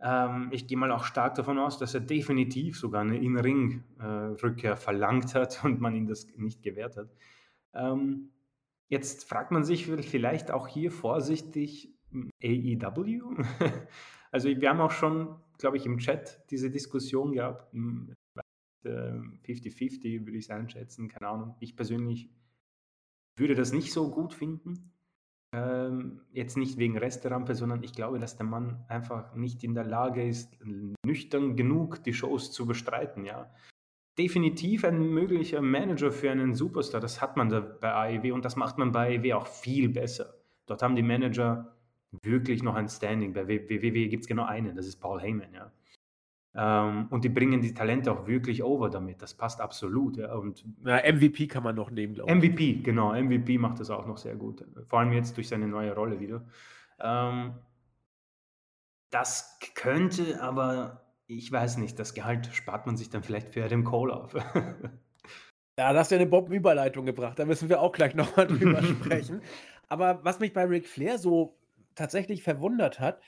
Ähm, ich gehe mal auch stark davon aus, dass er definitiv sogar eine In-Ring-Rückkehr verlangt hat und man ihm das nicht gewährt hat. Ähm, jetzt fragt man sich vielleicht auch hier vorsichtig AEW. also wir haben auch schon, glaube ich, im Chat diese Diskussion gehabt. 50-50 äh, würde ich es einschätzen, keine Ahnung. Ich persönlich würde das nicht so gut finden. Ähm, jetzt nicht wegen Resterampe, sondern ich glaube, dass der Mann einfach nicht in der Lage ist, nüchtern genug die Shows zu bestreiten, ja. Definitiv ein möglicher Manager für einen Superstar, das hat man da bei AEW und das macht man bei AEW auch viel besser. Dort haben die Manager wirklich noch ein Standing. Bei WWE gibt es genau einen, das ist Paul Heyman, ja. Ähm, und die bringen die Talente auch wirklich over damit. Das passt absolut. Ja. Und ja, MVP kann man noch nehmen, glaube ich. MVP, genau. MVP macht das auch noch sehr gut. Vor allem jetzt durch seine neue Rolle wieder. Ähm, das könnte aber, ich weiß nicht, das Gehalt spart man sich dann vielleicht für Adam Cole auf. ja, das hast ja eine Bombenüberleitung gebracht. Da müssen wir auch gleich nochmal drüber sprechen. Aber was mich bei Ric Flair so tatsächlich verwundert hat,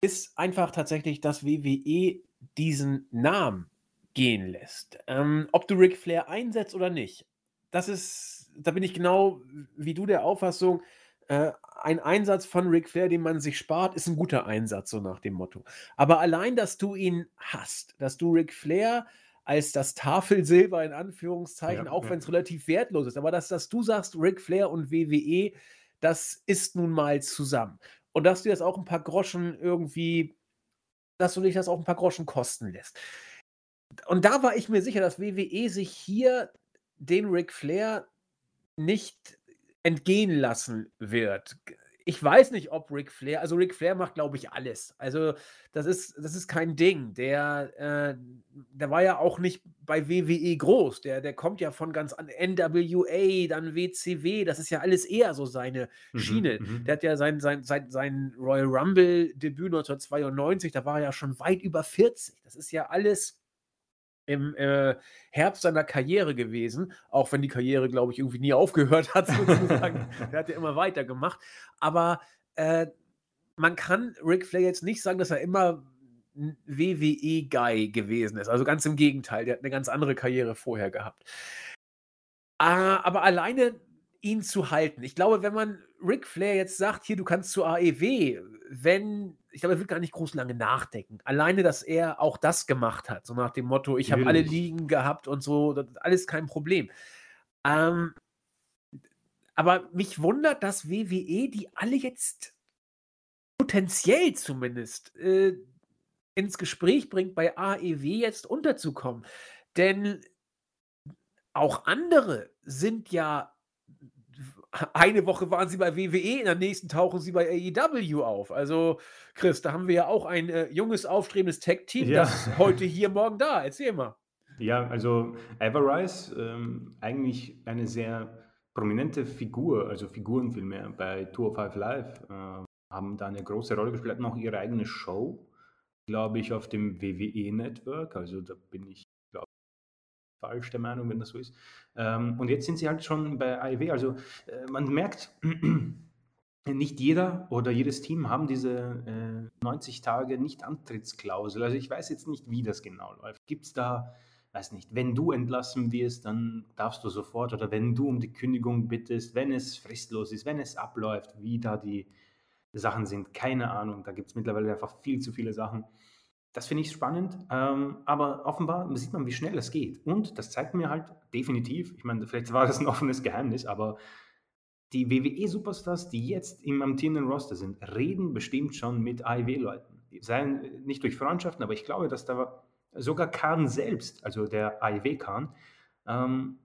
ist einfach tatsächlich, dass WWE diesen Namen gehen lässt. Ähm, ob du Ric Flair einsetzt oder nicht, das ist, da bin ich genau wie du der Auffassung, äh, ein Einsatz von Ric Flair, den man sich spart, ist ein guter Einsatz, so nach dem Motto. Aber allein, dass du ihn hast, dass du Ric Flair als das Tafelsilber in Anführungszeichen, ja, auch ja. wenn es relativ wertlos ist, aber dass, dass du sagst, Ric Flair und WWE, das ist nun mal zusammen. Und dass du jetzt auch ein paar Groschen irgendwie dass du dich das auch ein paar Groschen kosten lässt. Und da war ich mir sicher, dass WWE sich hier den Ric Flair nicht entgehen lassen wird. Ich weiß nicht, ob Ric Flair, also Ric Flair macht, glaube ich, alles. Also das ist, das ist kein Ding. Der, äh, der war ja auch nicht bei WWE groß. Der, der kommt ja von ganz an NWA, dann WCW. Das ist ja alles eher so seine mhm, Schiene. Mhm, der hat ja sein, sein, sein, sein Royal Rumble-Debüt 1992, da war er ja schon weit über 40. Das ist ja alles im äh, Herbst seiner Karriere gewesen, auch wenn die Karriere, glaube ich, irgendwie nie aufgehört hat, sozusagen. er hat ja immer weitergemacht. Aber äh, man kann Ric Flair jetzt nicht sagen, dass er immer WWE-Guy gewesen ist. Also ganz im Gegenteil, der hat eine ganz andere Karriere vorher gehabt. Äh, aber alleine ihn zu halten. Ich glaube, wenn man Ric Flair jetzt sagt, hier, du kannst zur AEW, wenn, ich glaube, er wird gar nicht groß lange nachdenken. Alleine, dass er auch das gemacht hat, so nach dem Motto, ich habe alle Ligen gehabt und so, das ist alles kein Problem. Ähm, aber mich wundert, dass WWE die alle jetzt potenziell zumindest äh, ins Gespräch bringt, bei AEW jetzt unterzukommen. Denn auch andere sind ja eine Woche waren sie bei WWE, in der nächsten tauchen sie bei AEW auf. Also, Chris, da haben wir ja auch ein äh, junges, aufstrebendes Tech-Team, ja. das heute hier, morgen da. Erzähl mal. Ja, also Everrise, ähm, eigentlich eine sehr prominente Figur, also Figuren vielmehr bei Tour 5 Live, äh, haben da eine große Rolle gespielt, hatten auch ihre eigene Show, glaube ich, auf dem WWE-Network. Also da bin ich falsch der Meinung, wenn das so ist. Ähm, und jetzt sind sie halt schon bei AEW. Also äh, man merkt, nicht jeder oder jedes Team haben diese äh, 90 Tage Nicht-Antrittsklausel. Also ich weiß jetzt nicht, wie das genau läuft. Gibt es da, weiß nicht, wenn du entlassen wirst, dann darfst du sofort oder wenn du um die Kündigung bittest, wenn es fristlos ist, wenn es abläuft, wie da die Sachen sind, keine Ahnung. Da gibt es mittlerweile einfach viel zu viele Sachen. Das finde ich spannend, ähm, aber offenbar sieht man, wie schnell es geht. Und das zeigt mir halt definitiv, ich meine, vielleicht war das ein offenes Geheimnis, aber die WWE-Superstars, die jetzt im amtierenden Roster sind, reden bestimmt schon mit AEW-Leuten. Seien nicht durch Freundschaften, aber ich glaube, dass da sogar Khan selbst, also der AEW-Khan, ähm,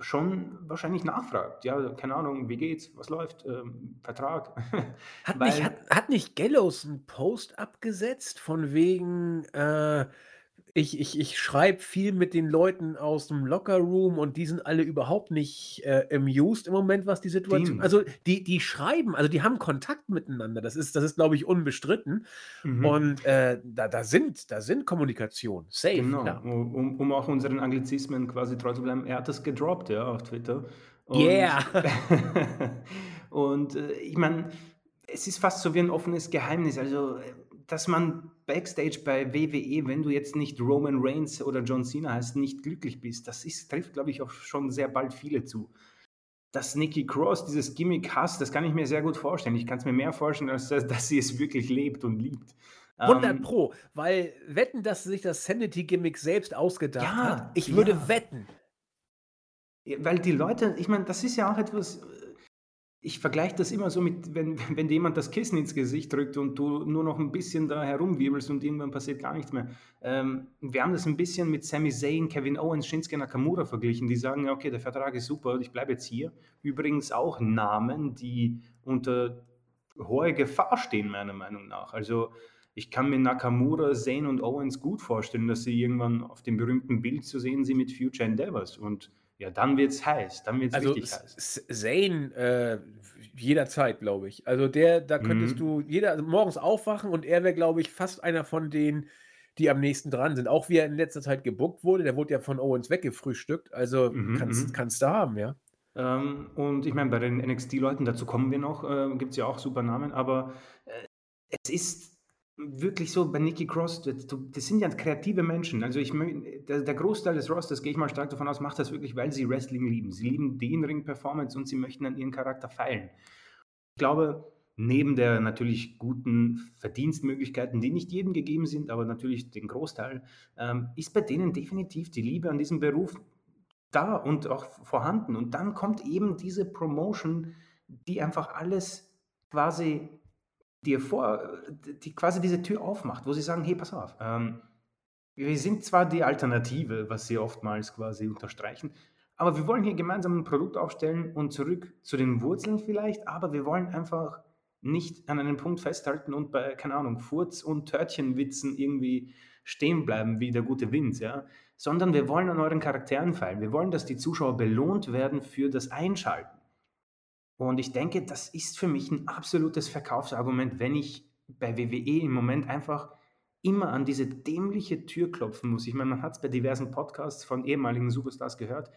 schon wahrscheinlich nachfragt. Ja, keine Ahnung, wie geht's, was läuft, ähm, Vertrag. Hat, nicht, hat, hat nicht Gallows einen Post abgesetzt von wegen, äh, ich, ich, ich schreibe viel mit den Leuten aus dem Lockerroom und die sind alle überhaupt nicht äh, amused im Moment, was die Situation. Stimmt. Also die, die schreiben, also die haben Kontakt miteinander. Das ist, das ist, glaube ich, unbestritten. Mhm. Und äh, da, da sind, da sind Kommunikation. Safe. Genau. Ja. Um, um auch unseren Anglizismen quasi treu zu bleiben. Er hat das gedroppt, ja, auf Twitter. Und, yeah. und äh, ich meine, es ist fast so wie ein offenes Geheimnis. Also dass man Backstage bei WWE, wenn du jetzt nicht Roman Reigns oder John Cena heißt, nicht glücklich bist, das ist, trifft, glaube ich, auch schon sehr bald viele zu. Dass Nikki Cross dieses Gimmick hasst, das kann ich mir sehr gut vorstellen. Ich kann es mir mehr vorstellen, als dass sie es wirklich lebt und liebt. 100 ähm, Pro, weil wetten, dass sich das Sanity-Gimmick selbst ausgedacht ja, hat. Ich würde ja. wetten. Weil die Leute, ich meine, das ist ja auch etwas, ich vergleiche das immer so mit, wenn, wenn dir jemand das Kissen ins Gesicht drückt und du nur noch ein bisschen da herumwirbelst und irgendwann passiert gar nichts mehr. Ähm, wir haben das ein bisschen mit Sami Zayn, Kevin Owens, Shinsuke Nakamura verglichen. Die sagen, okay, der Vertrag ist super, ich bleibe jetzt hier. Übrigens auch Namen, die unter hoher Gefahr stehen, meiner Meinung nach. Also ich kann mir Nakamura, Zayn und Owens gut vorstellen, dass sie irgendwann auf dem berühmten Bild zu sehen sind mit Future Endeavors und ja, dann wird es heiß. Dann wird es also richtig heiß. Zane äh, jederzeit, glaube ich. Also der, da könntest mhm. du jeder also morgens aufwachen und er wäre, glaube ich, fast einer von denen, die am nächsten dran sind. Auch wie er in letzter Zeit gebuckt wurde, der wurde ja von Owens weggefrühstückt. Also mhm, kannst, mhm. kannst du haben, ja. Ähm, und ich meine, bei den NXT-Leuten, dazu kommen wir noch, äh, gibt es ja auch super Namen, aber äh, es ist wirklich so bei Nikki Cross, das, sind ja kreative Menschen. Also ich der, Großteil des Rosters, gehe ich mal stark davon aus, macht das wirklich, weil sie Wrestling lieben. Sie lieben die In-Ring-Performance und sie möchten an ihren Charakter feilen. Ich glaube, neben der natürlich guten Verdienstmöglichkeiten, die nicht jedem gegeben sind, aber natürlich den Großteil, ähm, ist bei denen definitiv die Liebe an diesem Beruf da und auch vorhanden. Und dann kommt eben diese Promotion, die einfach alles quasi dir vor, die quasi diese Tür aufmacht, wo sie sagen, hey, pass auf, ähm, wir sind zwar die Alternative, was sie oftmals quasi unterstreichen, aber wir wollen hier gemeinsam ein Produkt aufstellen und zurück zu den Wurzeln vielleicht, aber wir wollen einfach nicht an einem Punkt festhalten und bei, keine Ahnung, Furz- und Törtchenwitzen irgendwie stehen bleiben wie der gute Wind, ja, sondern wir wollen an euren Charakteren feilen. Wir wollen, dass die Zuschauer belohnt werden für das Einschalten. Und ich denke, das ist für mich ein absolutes Verkaufsargument, wenn ich bei WWE im Moment einfach immer an diese dämliche Tür klopfen muss. Ich meine, man hat es bei diversen Podcasts von ehemaligen Superstars gehört.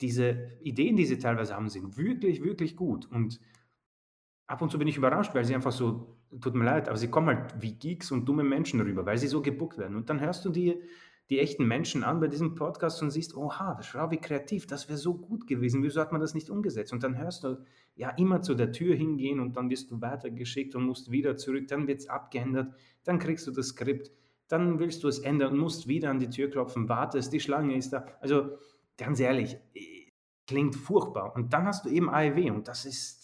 Diese Ideen, die sie teilweise haben, sind wirklich, wirklich gut. Und ab und zu bin ich überrascht, weil sie einfach so, tut mir leid, aber sie kommen halt wie Geeks und dumme Menschen rüber, weil sie so gebuckt werden. Und dann hörst du die, die echten Menschen an bei diesem Podcast und siehst, oha, schau, wie kreativ, das wäre so gut gewesen, wieso hat man das nicht umgesetzt? Und dann hörst du, ja, immer zu der Tür hingehen und dann wirst du weitergeschickt und musst wieder zurück, dann wird es abgeändert, dann kriegst du das Skript, dann willst du es ändern und musst wieder an die Tür klopfen, wartest, die Schlange ist da. Also ganz ehrlich, klingt furchtbar. Und dann hast du eben AEW und das ist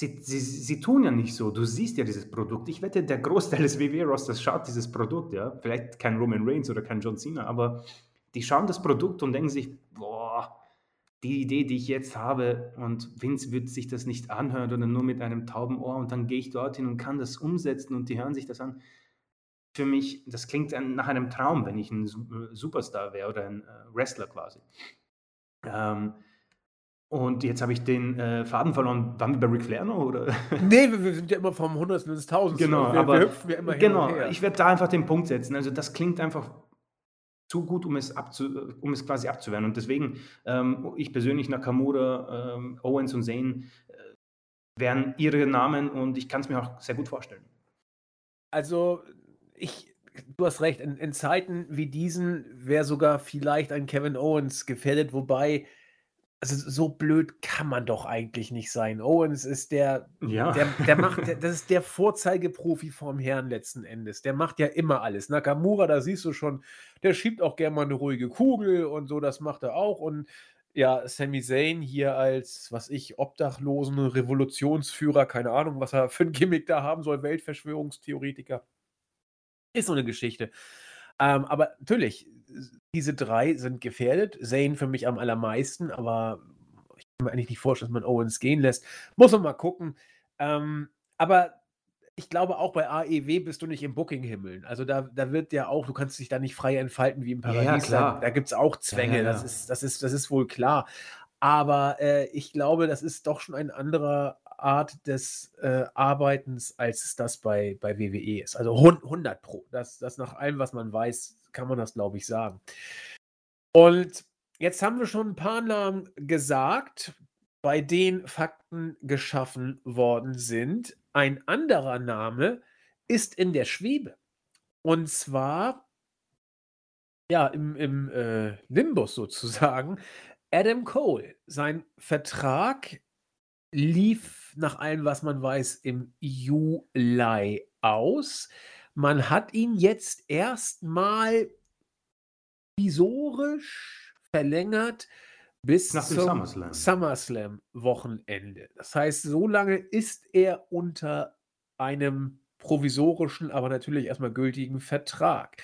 Sie, sie, sie, tun ja nicht so. Du siehst ja dieses Produkt. Ich wette, der Großteil des WWE-Rosters schaut dieses Produkt, ja. Vielleicht kein Roman Reigns oder kein John Cena, aber die schauen das Produkt und denken sich, boah, die Idee, die ich jetzt habe, und Vince wird sich das nicht anhören oder nur mit einem tauben Ohr und dann gehe ich dorthin und kann das umsetzen und die hören sich das an. Für mich, das klingt nach einem Traum, wenn ich ein Superstar wäre oder ein äh, Wrestler quasi. Ähm, und jetzt habe ich den äh, Faden verloren. Waren wir bei Ric Flair noch? Oder? Nee, wir, wir sind ja immer vom Hundertsten ins Tausendste. Genau, wir, aber wir hüpfen ja immer genau, ich werde da einfach den Punkt setzen. Also das klingt einfach zu gut, um es, abzu, um es quasi abzuwehren. Und deswegen, ähm, ich persönlich, Nakamura, ähm, Owens und Zane äh, wären ihre Namen und ich kann es mir auch sehr gut vorstellen. Also, ich, du hast recht, in, in Zeiten wie diesen wäre sogar vielleicht ein Kevin Owens gefährdet, wobei also so blöd kann man doch eigentlich nicht sein. Owens ist der, Ja. der, der macht, der, das ist der Vorzeigeprofi vom Herrn letzten Endes. Der macht ja immer alles. Nakamura, da siehst du schon, der schiebt auch gerne mal eine ruhige Kugel und so, das macht er auch. Und ja, Sami Zayn hier als, was ich, obdachlosen Revolutionsführer, keine Ahnung, was er für ein Gimmick da haben soll, Weltverschwörungstheoretiker. Ist so eine Geschichte. Ähm, aber natürlich, diese drei sind gefährdet. Zane für mich am allermeisten, aber ich kann mir eigentlich nicht vorstellen, dass man Owens gehen lässt. Muss man mal gucken. Ähm, aber ich glaube, auch bei AEW bist du nicht im Booking-Himmeln. Also da, da wird ja auch, du kannst dich da nicht frei entfalten wie im Ja, ja, Paradies. Da, klar. da gibt es auch Zwänge, ja, das ja. ist, das ist, das ist wohl klar. Aber äh, ich glaube, das ist doch schon eine andere Art des äh, Arbeitens, als es das bei, bei WWE ist. Also hun- 100 Pro. Das, das nach allem, was man weiß, kann man das, glaube ich, sagen. Und jetzt haben wir schon ein paar Namen gesagt, bei denen Fakten geschaffen worden sind. Ein anderer Name ist in der Schwebe. Und zwar, ja, im, im äh, Limbus sozusagen, Adam Cole. Sein Vertrag lief nach allem, was man weiß, im Juli aus. Man hat ihn jetzt erstmal provisorisch verlängert bis Nach zum SummerSlam. SummerSlam-Wochenende. Das heißt, so lange ist er unter einem provisorischen, aber natürlich erstmal gültigen Vertrag.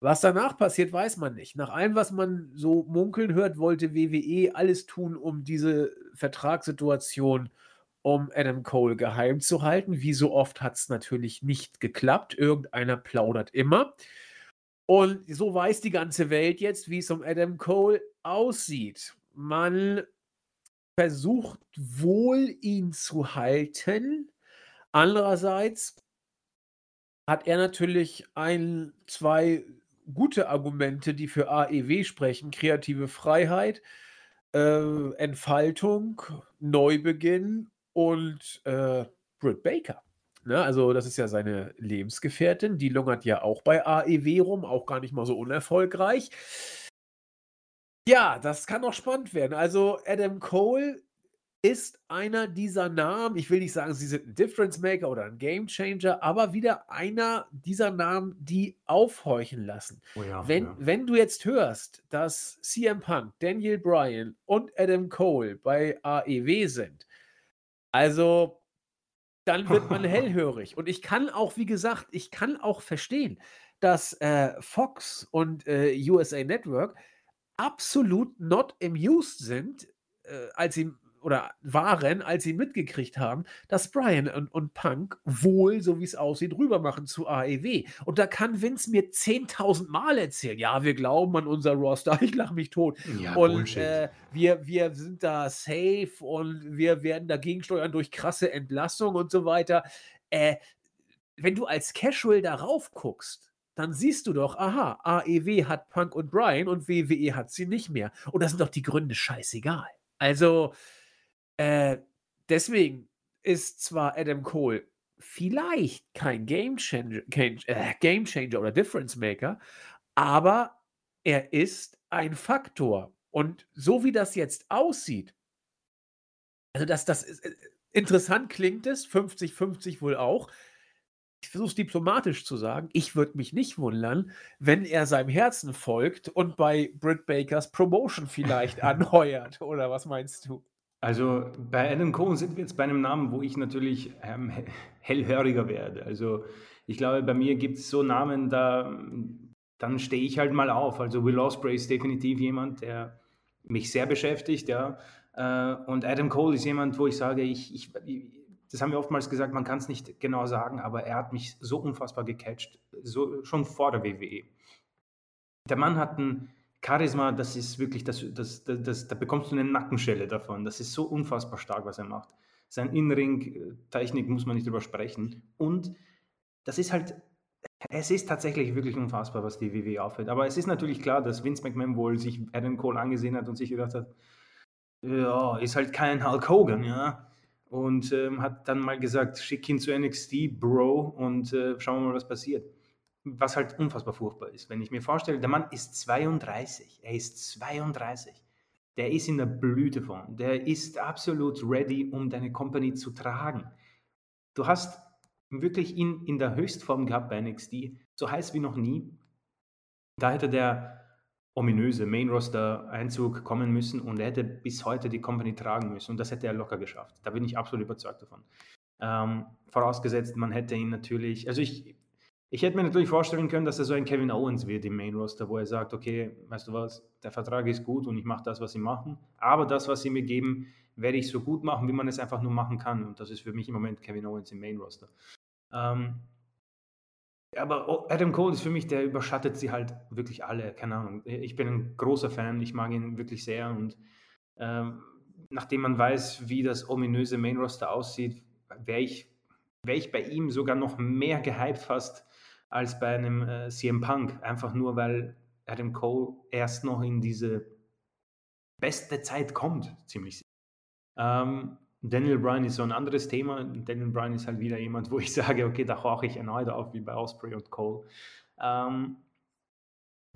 Was danach passiert, weiß man nicht. Nach allem, was man so munkeln hört, wollte WWE alles tun, um diese Vertragssituation um Adam Cole geheim zu halten. Wie so oft hat es natürlich nicht geklappt. Irgendeiner plaudert immer. Und so weiß die ganze Welt jetzt, wie es um Adam Cole aussieht. Man versucht wohl, ihn zu halten. Andererseits hat er natürlich ein, zwei gute Argumente, die für AEW sprechen. Kreative Freiheit, äh, Entfaltung, Neubeginn und äh, Britt Baker. Ne, also das ist ja seine Lebensgefährtin, die lungert ja auch bei AEW rum, auch gar nicht mal so unerfolgreich. Ja, das kann auch spannend werden. Also Adam Cole ist einer dieser Namen, ich will nicht sagen, sie sind ein Difference Maker oder ein Game Changer, aber wieder einer dieser Namen, die aufhorchen lassen. Oh ja, Wenn, ja. wenn du jetzt hörst, dass CM Punk, Daniel Bryan und Adam Cole bei AEW sind, also dann wird man hellhörig. Und ich kann auch, wie gesagt, ich kann auch verstehen, dass äh, Fox und äh, USA Network absolut not amused sind, äh, als sie oder waren, als sie mitgekriegt haben, dass Brian und, und Punk wohl, so wie es aussieht, rüber machen zu AEW. Und da kann Vince mir 10.000 Mal erzählen, ja, wir glauben an unser Roster, ich lache mich tot. Ja, und äh, wir, wir sind da safe und wir werden dagegen steuern durch krasse Entlassung und so weiter. Äh, wenn du als Casual darauf guckst, dann siehst du doch, aha, AEW hat Punk und Brian und WWE hat sie nicht mehr. Und das sind doch die Gründe scheißegal. Also, äh, deswegen ist zwar Adam Cole vielleicht kein Game Changer, äh, Game Changer oder Difference Maker, aber er ist ein Faktor. Und so wie das jetzt aussieht, also das, das ist, äh, interessant klingt es, 50-50 wohl auch. Ich versuche es diplomatisch zu sagen. Ich würde mich nicht wundern, wenn er seinem Herzen folgt und bei Britt Bakers Promotion vielleicht anheuert. Oder was meinst du? Also bei Adam Cole sind wir jetzt bei einem Namen, wo ich natürlich ähm, hellhöriger werde. Also ich glaube, bei mir gibt es so Namen, da dann stehe ich halt mal auf. Also Will Ospreay ist definitiv jemand, der mich sehr beschäftigt, ja. Äh, und Adam Cole ist jemand, wo ich sage, ich, ich, das haben wir oftmals gesagt, man kann es nicht genau sagen, aber er hat mich so unfassbar gecatcht, so, schon vor der WWE. Der Mann hat ein Charisma, das ist wirklich, das, das, das, das, da bekommst du eine Nackenschelle davon. Das ist so unfassbar stark, was er macht. Sein Innenring-Technik muss man nicht drüber sprechen. Und das ist halt, es ist tatsächlich wirklich unfassbar, was die WWE aufhält. Aber es ist natürlich klar, dass Vince McMahon wohl sich Adam Cole angesehen hat und sich gedacht hat, ja, ist halt kein Hulk Hogan, ja. Und ähm, hat dann mal gesagt, schick ihn zu NXT, Bro, und äh, schauen wir mal, was passiert was halt unfassbar furchtbar ist. Wenn ich mir vorstelle, der Mann ist 32, er ist 32, der ist in der Blüte von, der ist absolut ready, um deine Company zu tragen. Du hast wirklich ihn in der Höchstform gehabt bei NXT, so heiß wie noch nie. Da hätte der ominöse Main-Roster-Einzug kommen müssen und er hätte bis heute die Company tragen müssen und das hätte er locker geschafft. Da bin ich absolut überzeugt davon. Ähm, vorausgesetzt, man hätte ihn natürlich, also ich, ich hätte mir natürlich vorstellen können, dass er so ein Kevin Owens wird im Main Roster, wo er sagt, okay, weißt du was, der Vertrag ist gut und ich mache das, was sie machen, aber das, was sie mir geben, werde ich so gut machen, wie man es einfach nur machen kann. Und das ist für mich im Moment Kevin Owens im Main Roster. Ähm, aber Adam Cole ist für mich, der überschattet sie halt wirklich alle. Keine Ahnung. Ich bin ein großer Fan, ich mag ihn wirklich sehr. Und ähm, nachdem man weiß, wie das ominöse Main Roster aussieht, wäre ich, wär ich bei ihm sogar noch mehr gehypt fast als bei einem äh, CM Punk, einfach nur weil Adam Cole erst noch in diese beste Zeit kommt, ziemlich sicher. Ähm, Daniel Bryan ist so ein anderes Thema. Daniel Bryan ist halt wieder jemand, wo ich sage, okay, da hauche ich erneut auf, wie bei Osprey und Cole. Ähm,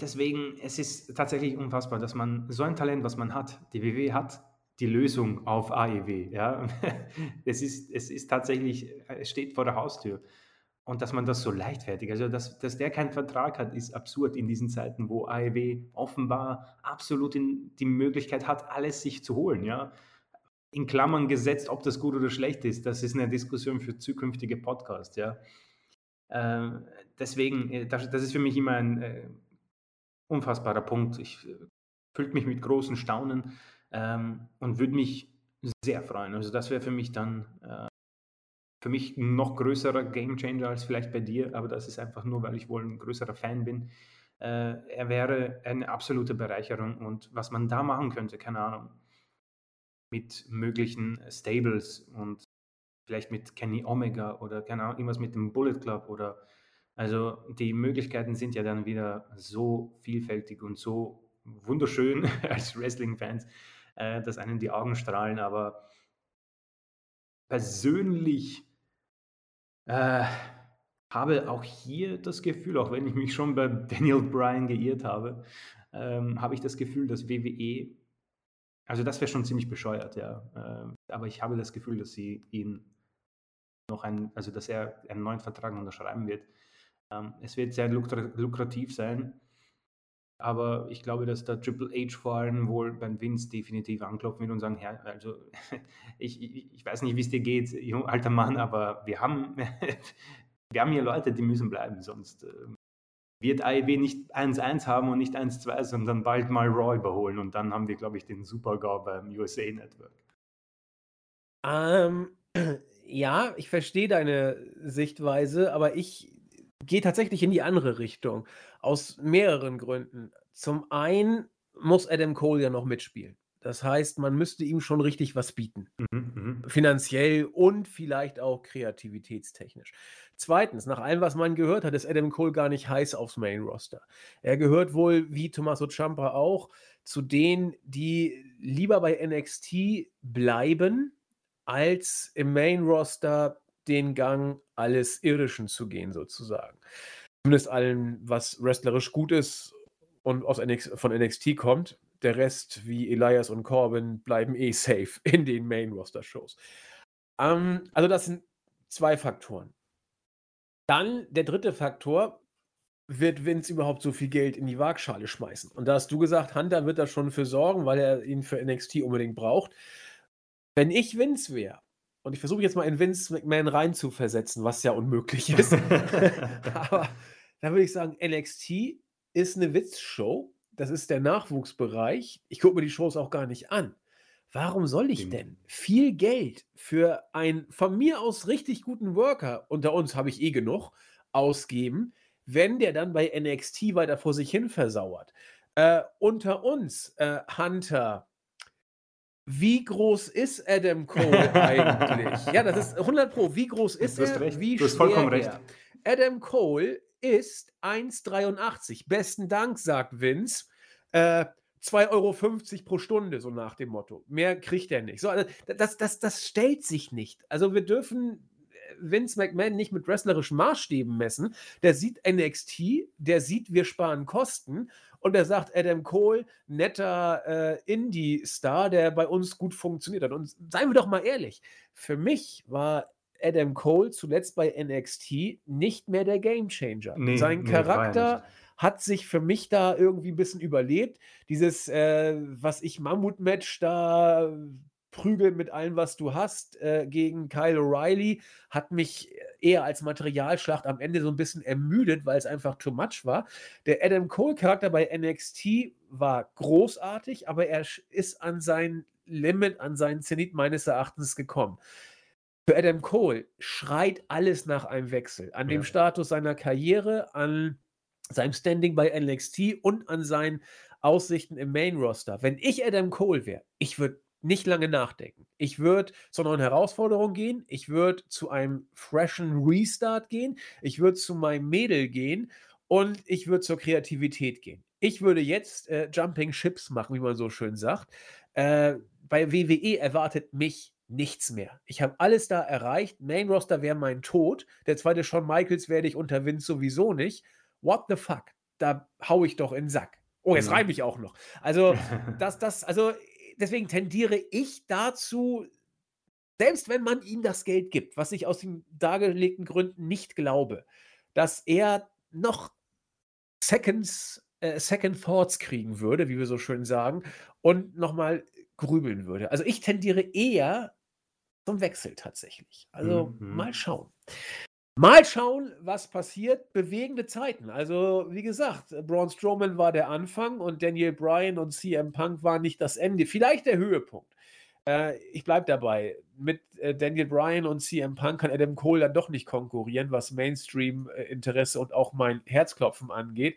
deswegen, es ist tatsächlich unfassbar, dass man so ein Talent, was man hat, die WWE hat die Lösung auf AEW. Ja? es, ist, es ist tatsächlich, es steht vor der Haustür. Und dass man das so leichtfertig, also dass, dass der keinen Vertrag hat, ist absurd in diesen Zeiten, wo AEW offenbar absolut in, die Möglichkeit hat, alles sich zu holen. Ja? In Klammern gesetzt, ob das gut oder schlecht ist, das ist eine Diskussion für zukünftige Podcasts. Ja? Äh, deswegen, das, das, ist für mich immer ein äh, unfassbarer Punkt. Ich äh, mich mit großen Staunen ähm, und würde mich sehr freuen. Also das wäre für mich dann äh, für mich ein noch größerer Gamechanger als vielleicht bei dir, aber das ist einfach nur, weil ich wohl ein größerer Fan bin. Äh, er wäre eine absolute Bereicherung und was man da machen könnte, keine Ahnung, mit möglichen Stables und vielleicht mit Kenny Omega oder keine Ahnung, irgendwas mit dem Bullet Club oder also die Möglichkeiten sind ja dann wieder so vielfältig und so wunderschön als Wrestling-Fans, äh, dass einem die Augen strahlen, aber persönlich äh, habe auch hier das Gefühl, auch wenn ich mich schon bei Daniel Bryan geirrt habe, ähm, habe ich das Gefühl, dass WWE, also das wäre schon ziemlich bescheuert, ja. Äh, aber ich habe das Gefühl, dass sie ihn noch ein, also dass er einen neuen Vertrag unterschreiben wird. Ähm, es wird sehr lukrativ sein. Aber ich glaube, dass da Triple H vor allem wohl beim Vince definitiv anklopfen wird und sagen, ja, also ich, ich, ich weiß nicht, wie es dir geht, alter Mann, aber wir haben, wir haben hier Leute, die müssen bleiben, sonst äh, wird AEW nicht 1-1 haben und nicht 1-2, sondern bald mal Raw überholen. Und dann haben wir, glaube ich, den Super-GAU beim USA Network. Ähm, ja, ich verstehe deine Sichtweise, aber ich gehe tatsächlich in die andere Richtung. Aus mehreren Gründen. Zum einen muss Adam Cole ja noch mitspielen. Das heißt, man müsste ihm schon richtig was bieten. Mhm, mhm. Finanziell und vielleicht auch kreativitätstechnisch. Zweitens, nach allem, was man gehört hat, ist Adam Cole gar nicht heiß aufs Main Roster. Er gehört wohl, wie Tommaso Ciampa auch, zu denen, die lieber bei NXT bleiben, als im Main Roster den Gang alles Irdischen zu gehen, sozusagen. Zumindest allen, was wrestlerisch gut ist und aus NX von NXT kommt. Der Rest, wie Elias und Corbin, bleiben eh safe in den Main-Roster-Shows. Ähm, also, das sind zwei Faktoren. Dann der dritte Faktor, wird Vince überhaupt so viel Geld in die Waagschale schmeißen? Und da hast du gesagt, Hunter wird da schon für sorgen, weil er ihn für NXT unbedingt braucht. Wenn ich Vince wäre, und ich versuche jetzt mal in Vince McMahon reinzuversetzen, was ja unmöglich ist, aber dann würde ich sagen, NXT ist eine Witzshow. Das ist der Nachwuchsbereich. Ich gucke mir die Shows auch gar nicht an. Warum soll ich denn viel Geld für einen von mir aus richtig guten Worker, unter uns habe ich eh genug, ausgeben, wenn der dann bei NXT weiter vor sich hin versauert? Äh, unter uns, äh, Hunter, wie groß ist Adam Cole eigentlich? ja, das ist 100 Pro. Wie groß ist er? Recht. Wie du hast vollkommen recht. Adam Cole ist 1,83. Besten Dank, sagt Vince. Äh, 2,50 Euro pro Stunde, so nach dem Motto. Mehr kriegt er nicht. So, also das, das, das stellt sich nicht. Also wir dürfen äh, Vince McMahon nicht mit wrestlerischen Maßstäben messen. Der sieht NXT, der sieht, wir sparen Kosten und er sagt, Adam Cole, netter äh, Indie-Star, der bei uns gut funktioniert hat. Und seien wir doch mal ehrlich, für mich war Adam Cole zuletzt bei NXT nicht mehr der Gamechanger. Nee, Sein nee, Charakter hat sich für mich da irgendwie ein bisschen überlebt. Dieses, äh, was ich Mammut-Match da prügeln mit allem, was du hast, äh, gegen Kyle O'Reilly, hat mich eher als Materialschlacht am Ende so ein bisschen ermüdet, weil es einfach too much war. Der Adam Cole-Charakter bei NXT war großartig, aber er ist an sein Limit, an seinen Zenit meines Erachtens gekommen. Für Adam Cole schreit alles nach einem Wechsel. An ja. dem Status seiner Karriere, an seinem Standing bei NXT und an seinen Aussichten im Main Roster. Wenn ich Adam Cole wäre, ich würde nicht lange nachdenken. Ich würde zu neuen Herausforderungen gehen. Ich würde zu einem freshen Restart gehen. Ich würde zu meinem Mädel gehen und ich würde zur Kreativität gehen. Ich würde jetzt äh, Jumping Ships machen, wie man so schön sagt. Äh, bei WWE erwartet mich nichts mehr. Ich habe alles da erreicht. Main Roster wäre mein Tod. Der zweite Shawn Michaels werde ich unter Vince sowieso nicht. What the fuck? Da hau ich doch in den Sack. Oh, jetzt mhm. reime ich auch noch. Also, das, das, also, deswegen tendiere ich dazu, selbst wenn man ihm das Geld gibt, was ich aus den dargelegten Gründen nicht glaube, dass er noch Seconds, äh, Second Thoughts kriegen würde, wie wir so schön sagen, und nochmal grübeln würde. Also ich tendiere eher zum Wechsel tatsächlich. Also mhm. mal schauen. Mal schauen, was passiert. Bewegende Zeiten. Also, wie gesagt, Braun Strowman war der Anfang und Daniel Bryan und CM Punk waren nicht das Ende. Vielleicht der Höhepunkt. Äh, ich bleibe dabei. Mit äh, Daniel Bryan und CM Punk kann Adam Cole dann doch nicht konkurrieren, was Mainstream-Interesse und auch mein Herzklopfen angeht.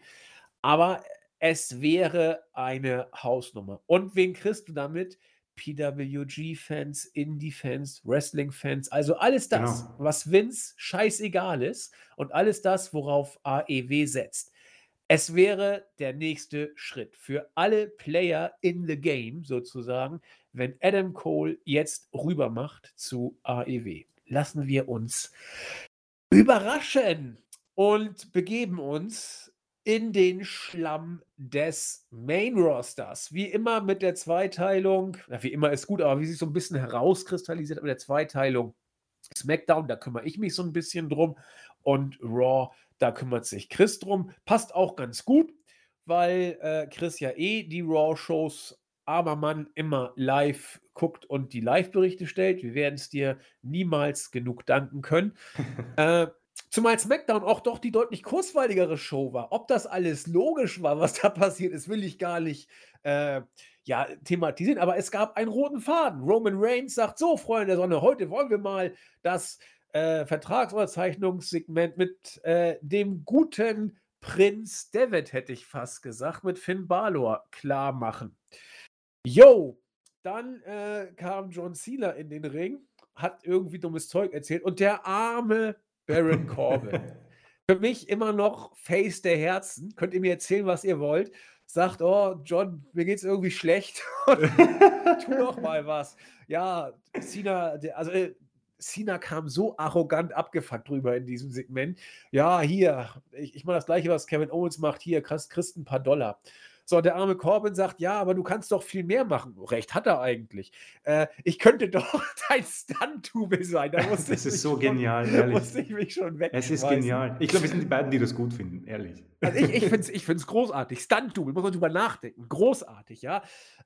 Aber es wäre eine Hausnummer. Und wen kriegst du damit? PWG-Fans, Indie-Fans, Wrestling-Fans, also alles das, genau. was Vince scheißegal ist und alles das, worauf AEW setzt. Es wäre der nächste Schritt für alle Player in the game sozusagen, wenn Adam Cole jetzt rüber macht zu AEW. Lassen wir uns überraschen und begeben uns in den Schlamm des Main Rosters. Wie immer mit der Zweiteilung, na, wie immer ist gut, aber wie sich so ein bisschen herauskristallisiert mit der Zweiteilung SmackDown, da kümmere ich mich so ein bisschen drum und Raw, da kümmert sich Chris drum. Passt auch ganz gut, weil äh, Chris ja eh die Raw-Shows armer Mann immer live guckt und die Live-Berichte stellt. Wir werden es dir niemals genug danken können. äh, Zumal SmackDown auch doch die deutlich kurzweiligere Show war. Ob das alles logisch war, was da passiert ist, will ich gar nicht äh, ja, thematisieren. Aber es gab einen roten Faden. Roman Reigns sagt: So, Freunde der Sonne, heute wollen wir mal das äh, Vertragsunterzeichnungssegment mit äh, dem guten Prinz David, hätte ich fast gesagt, mit Finn Balor klar machen. Yo, dann äh, kam John Cena in den Ring, hat irgendwie dummes Zeug erzählt und der arme Baron Corbin. Für mich immer noch Face der Herzen. Könnt ihr mir erzählen, was ihr wollt? Sagt, oh, John, mir geht's irgendwie schlecht. tu doch mal was. Ja, Cena, also äh, Cena kam so arrogant abgefuckt drüber in diesem Segment. Ja, hier, ich, ich mache das gleiche, was Kevin Owens macht. Hier, kriegst, kriegst ein paar Dollar. So, der arme Corbin sagt, ja, aber du kannst doch viel mehr machen. Recht hat er eigentlich. Äh, ich könnte doch dein Stunt-Tube sein. Da das ist so genial, schon, ehrlich. Musste ich mich schon weg. Es ist genial. Ich glaube, wir sind die beiden, die das gut finden, ehrlich. Also ich, ich finde es ich find's großartig. Stunt-Tube, muss man drüber nachdenken. Großartig, ja.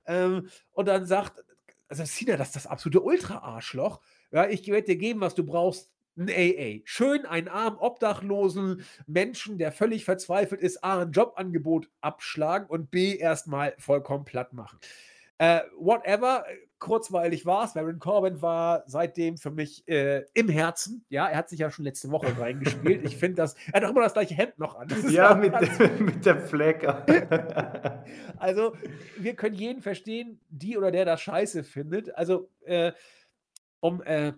Ähm, und dann sagt, also Cena, das ist das absolute Ultra-Arschloch. Ja, ich werde dir geben, was du brauchst. Ein AA. Schön einen armen, obdachlosen Menschen, der völlig verzweifelt ist, A, ein Jobangebot abschlagen und B, erstmal vollkommen platt machen. Äh, whatever, kurzweilig war es. Baron Corbin war seitdem für mich äh, im Herzen. Ja, er hat sich ja schon letzte Woche reingespielt. Ich finde das, er hat auch immer das gleiche Hemd noch an. Ja, mit, mit der Flecke. also, wir können jeden verstehen, die oder der das scheiße findet. Also, äh, um äh,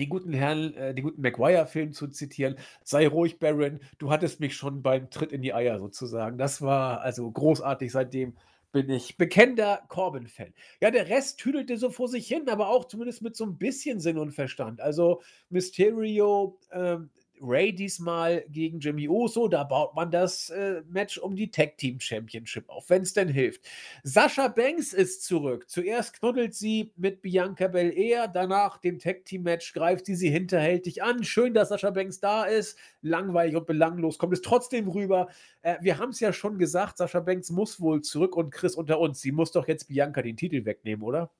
die guten Herrn, äh, die guten Maguire-Film zu zitieren, sei ruhig, Baron, du hattest mich schon beim Tritt in die Eier sozusagen. Das war also großartig. Seitdem bin ich bekennender Corbin-Fan. Ja, der Rest tüdelte so vor sich hin, aber auch zumindest mit so ein bisschen Sinn und Verstand. Also Mysterio, ähm, Ray diesmal gegen Jimmy Uso. Da baut man das äh, Match um die Tag Team Championship auf, wenn es denn hilft. Sascha Banks ist zurück. Zuerst knuddelt sie mit Bianca Belair, danach dem Tag Team Match greift sie sie hinterhältig an. Schön, dass Sascha Banks da ist. Langweilig und belanglos kommt es trotzdem rüber. Äh, wir haben es ja schon gesagt, Sascha Banks muss wohl zurück und Chris unter uns. Sie muss doch jetzt Bianca den Titel wegnehmen, oder?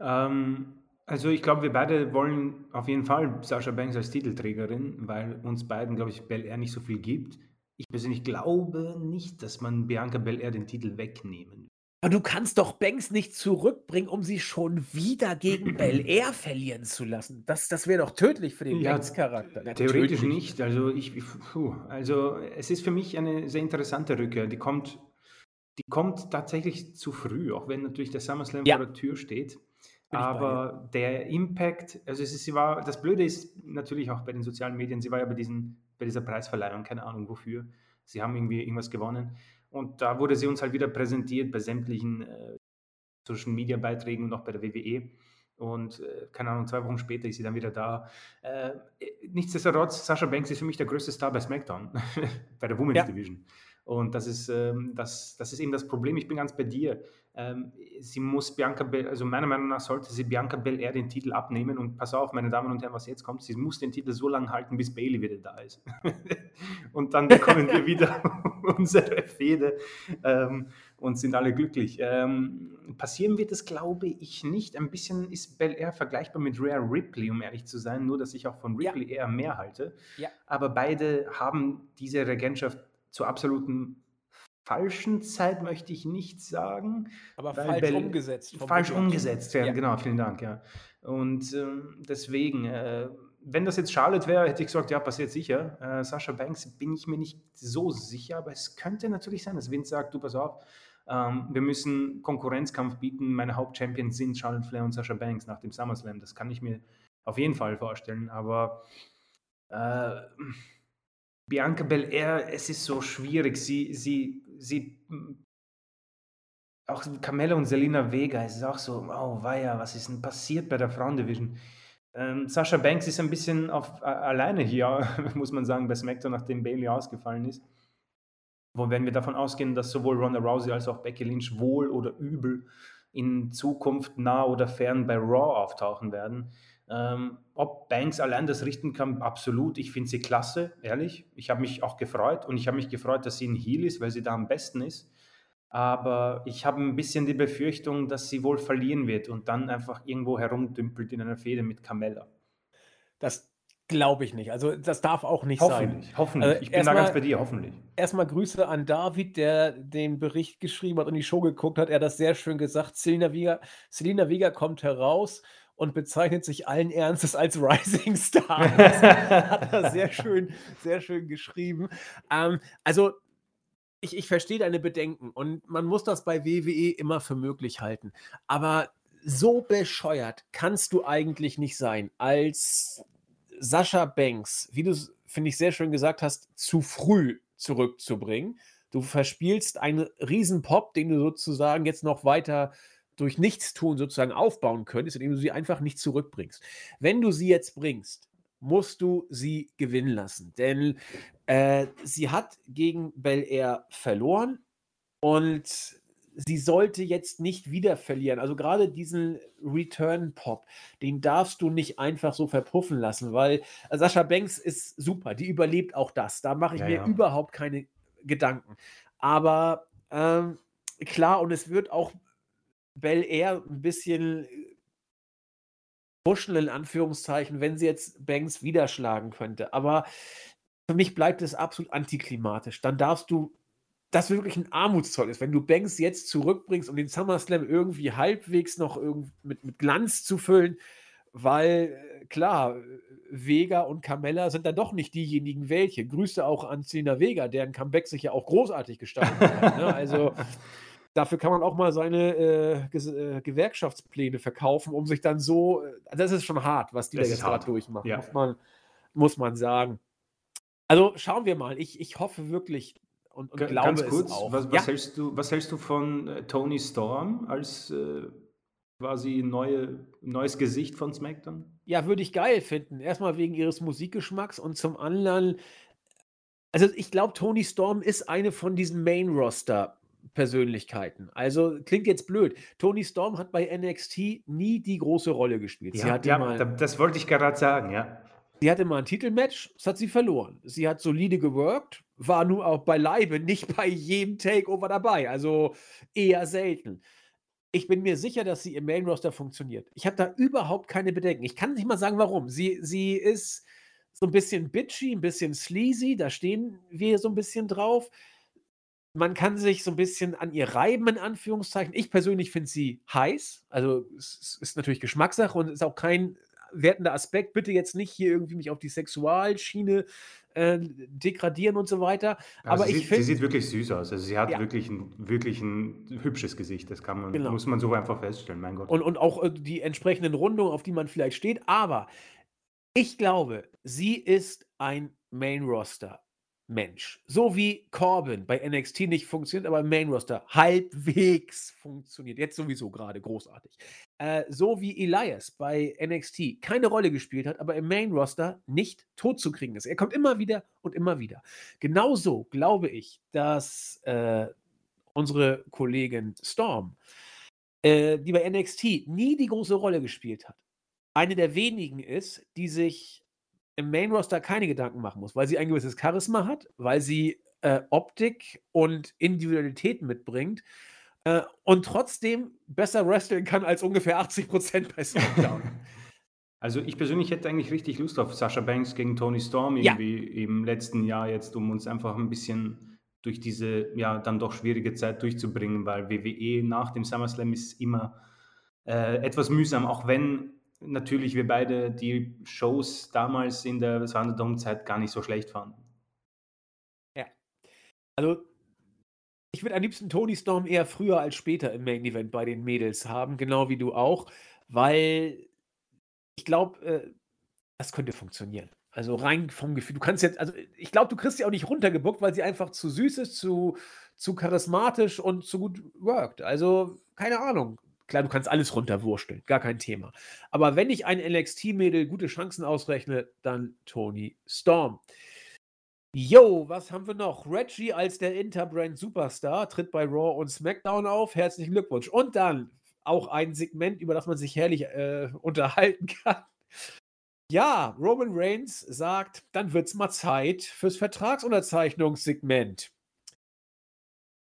Ähm, also ich glaube, wir beide wollen auf jeden Fall Sascha Banks als Titelträgerin, weil uns beiden, glaube ich, Bel Air nicht so viel gibt. Ich persönlich glaube nicht, dass man Bianca Belair den Titel wegnehmen aber du kannst doch Banks nicht zurückbringen, um sie schon wieder gegen Bel Air verlieren zu lassen. Das, das wäre doch tödlich für den ja, Banks-Charakter. Theoretisch nicht. Also, ich, puh, also es ist für mich eine sehr interessante Rückkehr. Die kommt, die kommt tatsächlich zu früh, auch wenn natürlich der SummerSlam ja. vor der Tür steht. Aber der Impact, also es ist, sie war, das Blöde ist natürlich auch bei den sozialen Medien, sie war ja bei, diesen, bei dieser Preisverleihung, keine Ahnung wofür. Sie haben irgendwie irgendwas gewonnen. Und da wurde sie uns halt wieder präsentiert bei sämtlichen äh, Social Media Beiträgen und auch bei der WWE. Und äh, keine Ahnung, zwei Wochen später ist sie dann wieder da. Äh, nichtsdestotrotz, Sascha Banks ist für mich der größte Star bei SmackDown, bei der Women's ja. Division. Und das ist, ähm, das, das ist eben das Problem. Ich bin ganz bei dir. Ähm, sie muss Bianca, Bel also meiner Meinung nach sollte sie Bianca Belair den Titel abnehmen und pass auf, meine Damen und Herren, was jetzt kommt, sie muss den Titel so lange halten, bis Bailey wieder da ist. und dann bekommen wir wieder unsere Fehde ähm, und sind alle glücklich. Ähm, passieren wird das, glaube ich, nicht. Ein bisschen ist Belair vergleichbar mit Rare Ripley, um ehrlich zu sein, nur dass ich auch von Ripley ja. eher mehr halte. Ja. Aber beide haben diese Regentschaft zur absoluten falschen Zeit möchte ich nicht sagen. Aber falsch Bell umgesetzt. Falsch umgesetzt werden, ja. genau, vielen Dank, ja. Und ähm, deswegen, äh, wenn das jetzt Charlotte wäre, hätte ich gesagt, ja, passiert sicher. Äh, Sascha Banks bin ich mir nicht so sicher, aber es könnte natürlich sein, dass Vince sagt, du pass auf, ähm, wir müssen Konkurrenzkampf bieten. Meine Hauptchampions sind Charlotte Flair und Sascha Banks nach dem SummerSlam. Das kann ich mir auf jeden Fall vorstellen, aber äh, Bianca Belair, es ist so schwierig. Sie, sie, sie, auch Carmella und Selina Vega, es ist auch so, oh weia, was ist denn passiert bei der Frauendivision? Ähm, Sascha Banks ist ein bisschen auf, äh, alleine hier, muss man sagen, bei SmackDown, nachdem Bailey ausgefallen ist. Wo wenn wir davon ausgehen, dass sowohl Ronda Rousey als auch Becky Lynch wohl oder übel in Zukunft nah oder fern bei Raw auftauchen werden, ähm, ob Banks allein das richten kann, absolut. Ich finde sie klasse, ehrlich. Ich habe mich auch gefreut und ich habe mich gefreut, dass sie ein Heal ist, weil sie da am besten ist. Aber ich habe ein bisschen die Befürchtung, dass sie wohl verlieren wird und dann einfach irgendwo herumdümpelt in einer Fehde mit Carmella. Das Glaube ich nicht. Also, das darf auch nicht hoffentlich, sein. Hoffentlich, also, Ich bin da ganz bei dir, hoffentlich. Erstmal Grüße an David, der den Bericht geschrieben hat und die Show geguckt hat. Er hat das sehr schön gesagt. Selina Vega, Selina Vega kommt heraus und bezeichnet sich allen Ernstes als Rising Star. Das hat er sehr schön, sehr schön geschrieben. Ähm, also, ich, ich verstehe deine Bedenken und man muss das bei WWE immer für möglich halten. Aber so bescheuert kannst du eigentlich nicht sein, als Sascha Banks, wie du es, finde ich, sehr schön gesagt hast, zu früh zurückzubringen. Du verspielst einen Riesenpop, den du sozusagen jetzt noch weiter durch Nichtstun sozusagen aufbauen könntest, indem du sie einfach nicht zurückbringst. Wenn du sie jetzt bringst, musst du sie gewinnen lassen. Denn äh, sie hat gegen Bel Air verloren und sie sollte jetzt nicht wieder verlieren. Also gerade diesen Return-Pop, den darfst du nicht einfach so verpuffen lassen, weil Sascha Banks ist super, die überlebt auch das. Da mache ich ja, mir ja. überhaupt keine Gedanken. Aber ähm, klar, und es wird auch Bel Air ein bisschen pushen, in Anführungszeichen, wenn sie jetzt Banks wieder schlagen könnte. Aber für mich bleibt es absolut antiklimatisch. Dann darfst du das wirklich ein Armutszeugnis, wenn du Banks jetzt zurückbringst, um den SummerSlam irgendwie halbwegs noch mit, mit Glanz zu füllen, weil äh, klar, Vega und Carmella sind dann doch nicht diejenigen welche. Grüße auch an Selena Vega, deren Comeback sich ja auch großartig gestaltet hat. Ne? Also dafür kann man auch mal seine äh, äh, Gewerkschaftspläne verkaufen, um sich dann so. Äh, das ist schon hart, was die das da jetzt gerade durchmachen, ja. muss, man, muss man sagen. Also schauen wir mal. Ich, ich hoffe wirklich, und, und G glaube ganz kurz, es auch. Was, was, ja? hältst du, was hältst du von äh, Tony Storm als äh, quasi neue, neues Gesicht von SmackDown? Ja, würde ich geil finden. Erstmal wegen ihres Musikgeschmacks und zum anderen, also ich glaube, Tony Storm ist eine von diesen Main-Roster- Persönlichkeiten. Also klingt jetzt blöd. Tony Storm hat bei NXT nie die große Rolle gespielt. Ja, ja mal, das wollte ich gerade sagen, ja. Sie hatte mal ein Titelmatch, das hat sie verloren. Sie hat solide geworkt, war nur auch beileibe nicht bei jedem Takeover dabei. Also eher selten. Ich bin mir sicher, dass sie im Main Roster funktioniert. Ich habe da überhaupt keine Bedenken. Ich kann nicht mal sagen, warum. Sie, sie ist so ein bisschen bitchy, ein bisschen sleazy, da stehen wir so ein bisschen drauf. Man kann sich so ein bisschen an ihr reiben, in Anführungszeichen. Ich persönlich finde sie heiß. Also, es ist natürlich Geschmackssache und ist auch kein wertender Aspekt. Bitte jetzt nicht hier irgendwie mich auf die Sexualschiene äh, degradieren und so weiter. Also Aber sie, ich finde. Sie sieht wirklich süß aus. Also sie hat ja. wirklich, ein, wirklich ein hübsches Gesicht. Das kann man, genau. muss man so einfach feststellen, mein Gott. Und, und auch äh, die entsprechenden Rundungen, auf die man vielleicht steht. Aber ich glaube, sie ist ein Main-Roster. Mensch. So wie Corbin bei NXT nicht funktioniert, aber im Main Roster halbwegs funktioniert. Jetzt sowieso gerade großartig. Äh, so wie Elias bei NXT keine Rolle gespielt hat, aber im Main Roster nicht tot zu kriegen ist. Er kommt immer wieder und immer wieder. Genauso glaube ich, dass äh, unsere Kollegin Storm, äh, die bei NXT nie die große Rolle gespielt hat, eine der wenigen ist, die sich im Main Roster keine Gedanken machen muss, weil sie ein gewisses Charisma hat, weil sie äh, Optik und Individualität mitbringt äh, und trotzdem besser wresteln kann als ungefähr 80 Prozent bei SmackDown. Also ich persönlich hätte eigentlich richtig Lust auf Sasha Banks gegen Tony Storm irgendwie ja. im letzten Jahr jetzt, um uns einfach ein bisschen durch diese ja dann doch schwierige Zeit durchzubringen, weil WWE nach dem SummerSlam ist immer äh, etwas mühsam, auch wenn natürlich wir beide die Shows damals in der Thunderdome-Zeit gar nicht so schlecht fanden. Ja. Also, ich würde am liebsten Tony Storm eher früher als später im Main Event bei den Mädels haben, genau wie du auch, weil ich glaube, äh, das könnte funktionieren. Also rein vom Gefühl. Du kannst jetzt, also ich glaube, du kriegst sie auch nicht runtergebuckt, weil sie einfach zu süß ist, zu, zu charismatisch und zu gut worked. Also, keine Ahnung. Klar, du kannst alles runterwursteln, gar kein Thema. Aber wenn ich ein NXT-Mädel gute Chancen ausrechne, dann Tony Storm. Yo, was haben wir noch? Reggie als der Interbrand Superstar tritt bei Raw und SmackDown auf. Herzlichen Glückwunsch. Und dann auch ein Segment, über das man sich herrlich äh, unterhalten kann. Ja, Roman Reigns sagt, dann wird's mal Zeit fürs Vertragsunterzeichnungssegment.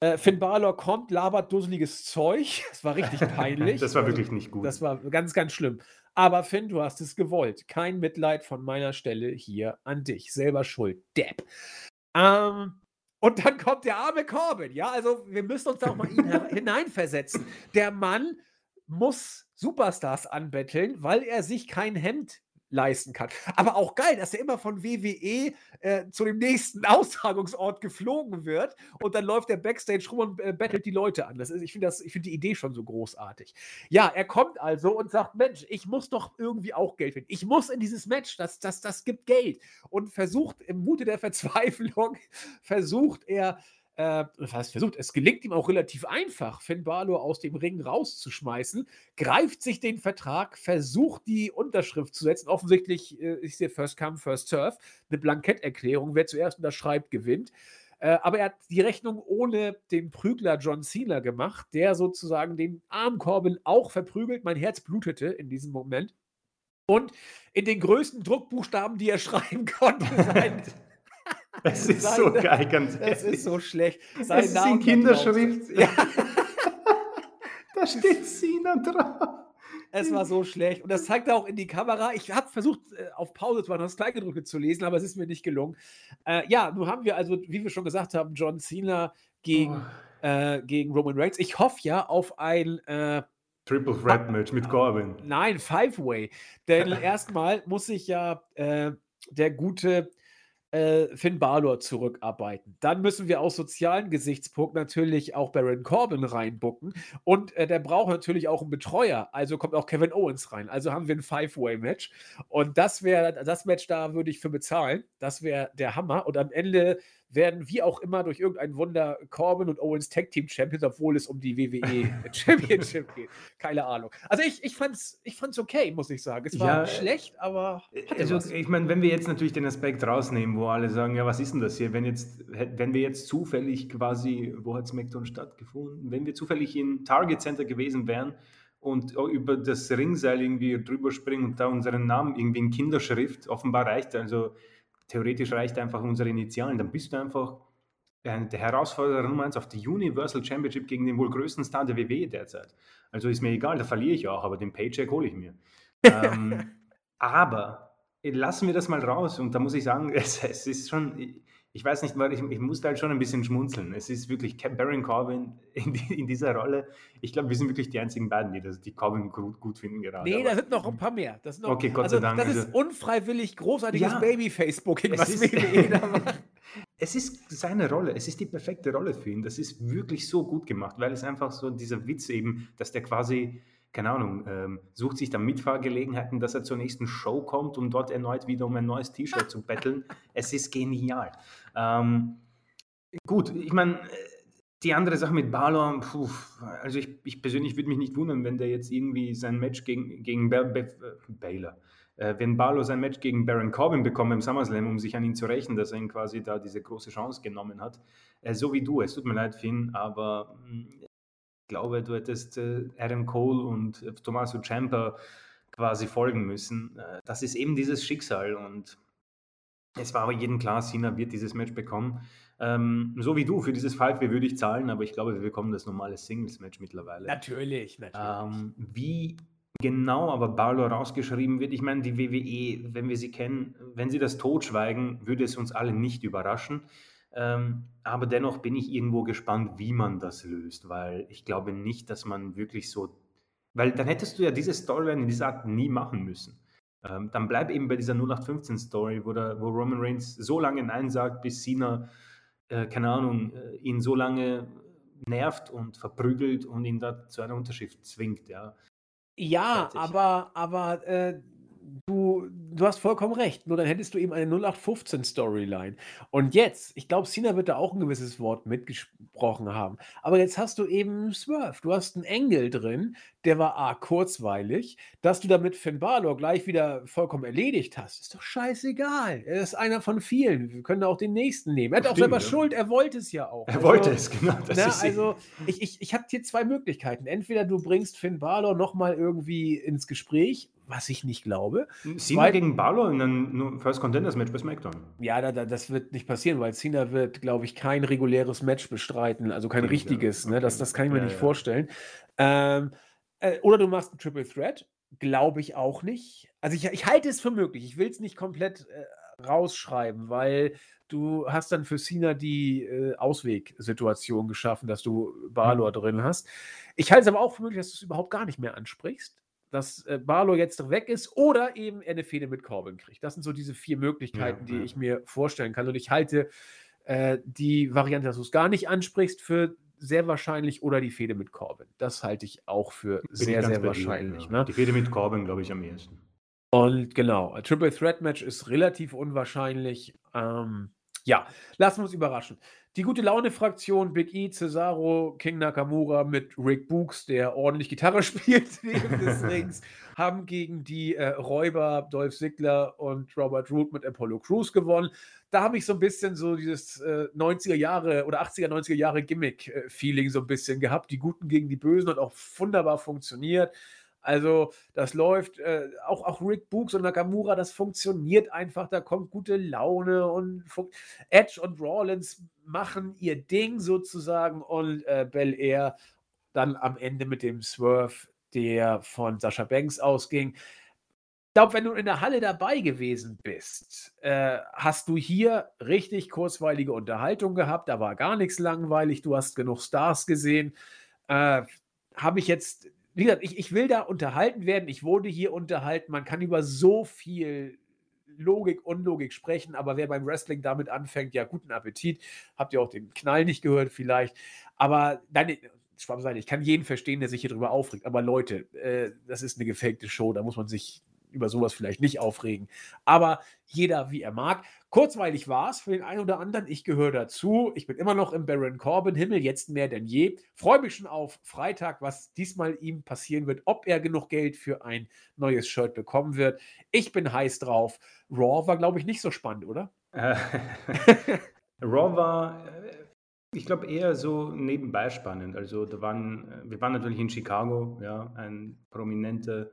Äh, Finn Balor kommt, labert dusseliges Zeug. Das war richtig peinlich. das war wirklich nicht gut. Das war ganz, ganz schlimm. Aber Finn, du hast es gewollt. Kein Mitleid von meiner Stelle hier an dich. Selber schuld. Depp. Ähm, und dann kommt der arme Corbin. Ja, also wir müssen uns da auch mal ihn hineinversetzen. Der Mann muss Superstars anbetteln, weil er sich kein Hemd leisten kann. Aber auch geil, dass er immer von WWE äh, zu dem nächsten Austragungsort geflogen wird und dann läuft er Backstage rum und äh, bettelt die Leute an. Das ist, ich finde find die Idee schon so großartig. Ja, er kommt also und sagt: Mensch, ich muss doch irgendwie auch Geld finden. Ich muss in dieses Match, das, das, das gibt Geld. Und versucht im Mute der Verzweiflung, versucht er äh, was versucht, es gelingt ihm auch relativ einfach, Finn Balor aus dem Ring rauszuschmeißen, greift sich den Vertrag, versucht die Unterschrift zu setzen. Offensichtlich äh, ist hier First Come, First Serve, eine Blanketterklärung. Wer zuerst unterschreibt, gewinnt. Äh, aber er hat die Rechnung ohne den Prügler John Cena gemacht, der sozusagen den Arm Corbin auch verprügelt. Mein Herz blutete in diesem Moment. Und in den größten Druckbuchstaben, die er schreiben konnte, sein, Es ist Sein, so geil, ganz ehrlich. Es ist so schlecht. Sein es ist in Kinderschrift. Ja. da steht Sina drauf. Es war so schlecht. Und das zeigt er auch in die Kamera. Ich habe versucht, äh, auf Pause zu machen, das Kleingedruckte zu lesen, aber es ist mir nicht gelungen. Äh, ja, nun haben wir also, wie wir schon gesagt haben, John Cena gegen, oh. äh, gegen Roman Reigns. Ich hoffe ja auf ein äh, Triple Threat Match mit Corbin. Nein, Five-Way. Denn erstmal muss sich ja äh, der gute äh, Finn Balor zurückarbeiten. Dann müssen wir aus sozialen Gesichtspunkten natürlich auch Baron Corbin reinbucken. Und äh, der braucht natürlich auch einen Betreuer. Also kommt auch Kevin Owens rein. Also haben wir ein Five-Way-Match. Und das wäre, das Match da würde ich für bezahlen. Das wäre der Hammer. Und am Ende werden wie auch immer durch irgendein Wunder Corbin und Owens Tag Team Champions, obwohl es um die WWE Championship geht. Keine Ahnung. Also ich, ich fand's, ich fand's okay, muss ich sagen. Es war ja, schlecht, aber. Also, was. ich meine, wenn wir jetzt natürlich den Aspekt rausnehmen, wo alle sagen, ja, was ist denn das hier? Wenn jetzt, wenn wir jetzt zufällig quasi, wo hat SmackDown stattgefunden? Wenn wir zufällig in Target Center gewesen wären, und über das Ringseil irgendwie drüber springen und da unseren Namen irgendwie in Kinderschrift offenbar reicht. Also theoretisch reicht einfach unsere Initialen, dann bist du einfach äh, der Herausforderer Nummer 1 auf die Universal Championship gegen den wohl größten Star der WWE derzeit. Also ist mir egal, da verliere ich auch, aber den Paycheck hole ich mir. ähm, aber lassen wir das mal raus und da muss ich sagen, es, es ist schon, ich weiß nicht, weil ich, ich musste halt schon ein bisschen schmunzeln. Es ist wirklich Baron Corbin in, in dieser Rolle. Ich glaube, wir sind wirklich die einzigen beiden, die das, die Corbin gut, gut finden gerade. Nee, da sind noch ein paar mehr. Das noch, okay, Gott also, sei Dank. Das ist also unfreiwillig großartiges ja, Baby-Facebooking, was WWE da macht. Es ist seine Rolle, es ist die perfekte Rolle für ihn. Das ist wirklich so gut gemacht, weil es einfach so dieser Witz eben, dass der quasi keine Ahnung, ähm, sucht sich dann Mitfahrgelegenheiten, dass er zur nächsten Show kommt, um dort erneut wieder um ein neues T-Shirt zu betteln. Es ist genial. Ähm, gut, ich meine, die andere Sache mit Balor, puh, also ich, ich persönlich würde mich nicht wundern, wenn der jetzt irgendwie sein Match gegen, gegen Be Be Baylor, äh, wenn Balor sein Match gegen Baron Corbin bekommt im SummerSlam, um sich an ihn zu rächen, dass er ihn quasi da diese große Chance genommen hat. Äh, so wie du, es tut mir leid, Finn, aber hm, glaube, du hättest äh, Adam Cole und äh, Tommaso Ciampa quasi folgen müssen. Äh, das ist eben dieses Schicksal und es war aber jedem klar, Cena wird dieses Match bekommen. Ähm, so wie du, für dieses Five würde ich zahlen, aber ich glaube, wir bekommen das normale Singles-Match mittlerweile. Natürlich, natürlich. Ähm, wie genau aber Balor rausgeschrieben wird, ich meine, die WWE, wenn wir sie kennen, wenn sie das totschweigen, würde es uns alle nicht überraschen. Ähm, aber dennoch bin ich irgendwo gespannt, wie man das löst, weil ich glaube nicht, dass man wirklich so, weil dann hättest du ja diese Storyline in dieser Art nie machen müssen. Ähm, dann bleib eben bei dieser 0815-Story, wo, wo Roman Reigns so lange Nein sagt, bis Cena, äh, keine Ahnung, äh, ihn so lange nervt und verprügelt und ihn da zu einer Unterschrift zwingt, ja. Ja, Fertig. aber, aber äh, du, du hast vollkommen recht. Nur dann hättest du eben eine 0815-Storyline. Und jetzt, ich glaube, Cena wird da auch ein gewisses Wort mitgesprochen haben. Aber jetzt hast du eben Swerve. Du hast einen Engel drin, der war A, kurzweilig. Dass du damit Finn Balor gleich wieder vollkommen erledigt hast, ist doch scheißegal. Er ist einer von vielen. Wir können auch den nächsten nehmen. Er hat auch selber ja. Schuld. Er wollte es ja auch. Er also, wollte es, genau. Na, ne, also, ich, ich, ich habe hier zwei Möglichkeiten. Entweder du bringst Finn Balor nochmal irgendwie ins Gespräch, was ich nicht glaube. Cena gegen Balor in einem First Contenders Match bei SmackDown. Ja, da, da, das wird nicht passieren, weil Cena wird, glaube ich, kein reguläres Match bestreiten, also kein richtiges. Ne? Das, das kann ich mir ja, nicht ja. vorstellen. Ähm, äh, oder du machst ein Triple Threat, glaube ich auch nicht. Also ich, ich halte es für möglich. Ich will es nicht komplett äh, rausschreiben, weil du hast dann für Cena die äh, Auswegsituation geschaffen, dass du Balor mhm. drin hast. Ich halte es aber auch für möglich, dass du es überhaupt gar nicht mehr ansprichst dass äh, Barlow jetzt weg ist oder eben er eine Fehde mit Corbin kriegt. Das sind so diese vier Möglichkeiten, ja, die ja. ich mir vorstellen kann. Und ich halte äh, die Variante, dass du es gar nicht ansprichst, für sehr wahrscheinlich oder die Fehde mit Corbin. Das halte ich auch für Bin sehr, sehr wahrscheinlich. Ja. Ne? Die Fehde mit Corbin, glaube ich, am ehesten. Und genau, ein Triple Threat Match ist relativ unwahrscheinlich. Ähm, ja, lassen wir uns überraschen. Die gute Laune-Fraktion Big E, Cesaro, King Nakamura mit Rick Books, der ordentlich Gitarre spielt während des Rings, haben gegen die äh, Räuber Dolph Ziggler und Robert Root mit Apollo Crews gewonnen. Da habe ich so ein bisschen so dieses äh, 90er Jahre oder 80er, 90er Jahre Gimmick-Feeling so ein bisschen gehabt. Die Guten gegen die Bösen hat auch wunderbar funktioniert. Also, das läuft, äh, auch, auch Rick Books und Nakamura, das funktioniert einfach, da kommt gute Laune und Edge und Rawlins machen ihr Ding sozusagen und äh, Bel Air dann am Ende mit dem Swerve, der von Sascha Banks ausging. Ich glaube, wenn du in der Halle dabei gewesen bist, äh, hast du hier richtig kurzweilige Unterhaltung gehabt. Da war gar nichts langweilig. Du hast genug Stars gesehen. Äh, Habe ich jetzt wie gesagt, ich, ich will da unterhalten werden. Ich wurde hier unterhalten. Man kann über so viel Logik, Unlogik sprechen, aber wer beim Wrestling damit anfängt, ja, guten Appetit. Habt ihr auch den Knall nicht gehört, vielleicht. Aber dann, Schwamm ich kann jeden verstehen, der sich hier drüber aufregt. Aber Leute, äh, das ist eine gefakte Show. Da muss man sich über sowas vielleicht nicht aufregen. Aber jeder, wie er mag. Kurzweilig war es für den einen oder anderen. Ich gehöre dazu. Ich bin immer noch im Baron Corbin-Himmel, jetzt mehr denn je. Freue mich schon auf Freitag, was diesmal ihm passieren wird, ob er genug Geld für ein neues Shirt bekommen wird. Ich bin heiß drauf. Raw war, glaube ich, nicht so spannend, oder? Äh, Raw war, äh, ich glaube, eher so nebenbei spannend. Also, da waren, äh, wir waren natürlich in Chicago, ja, ein prominenter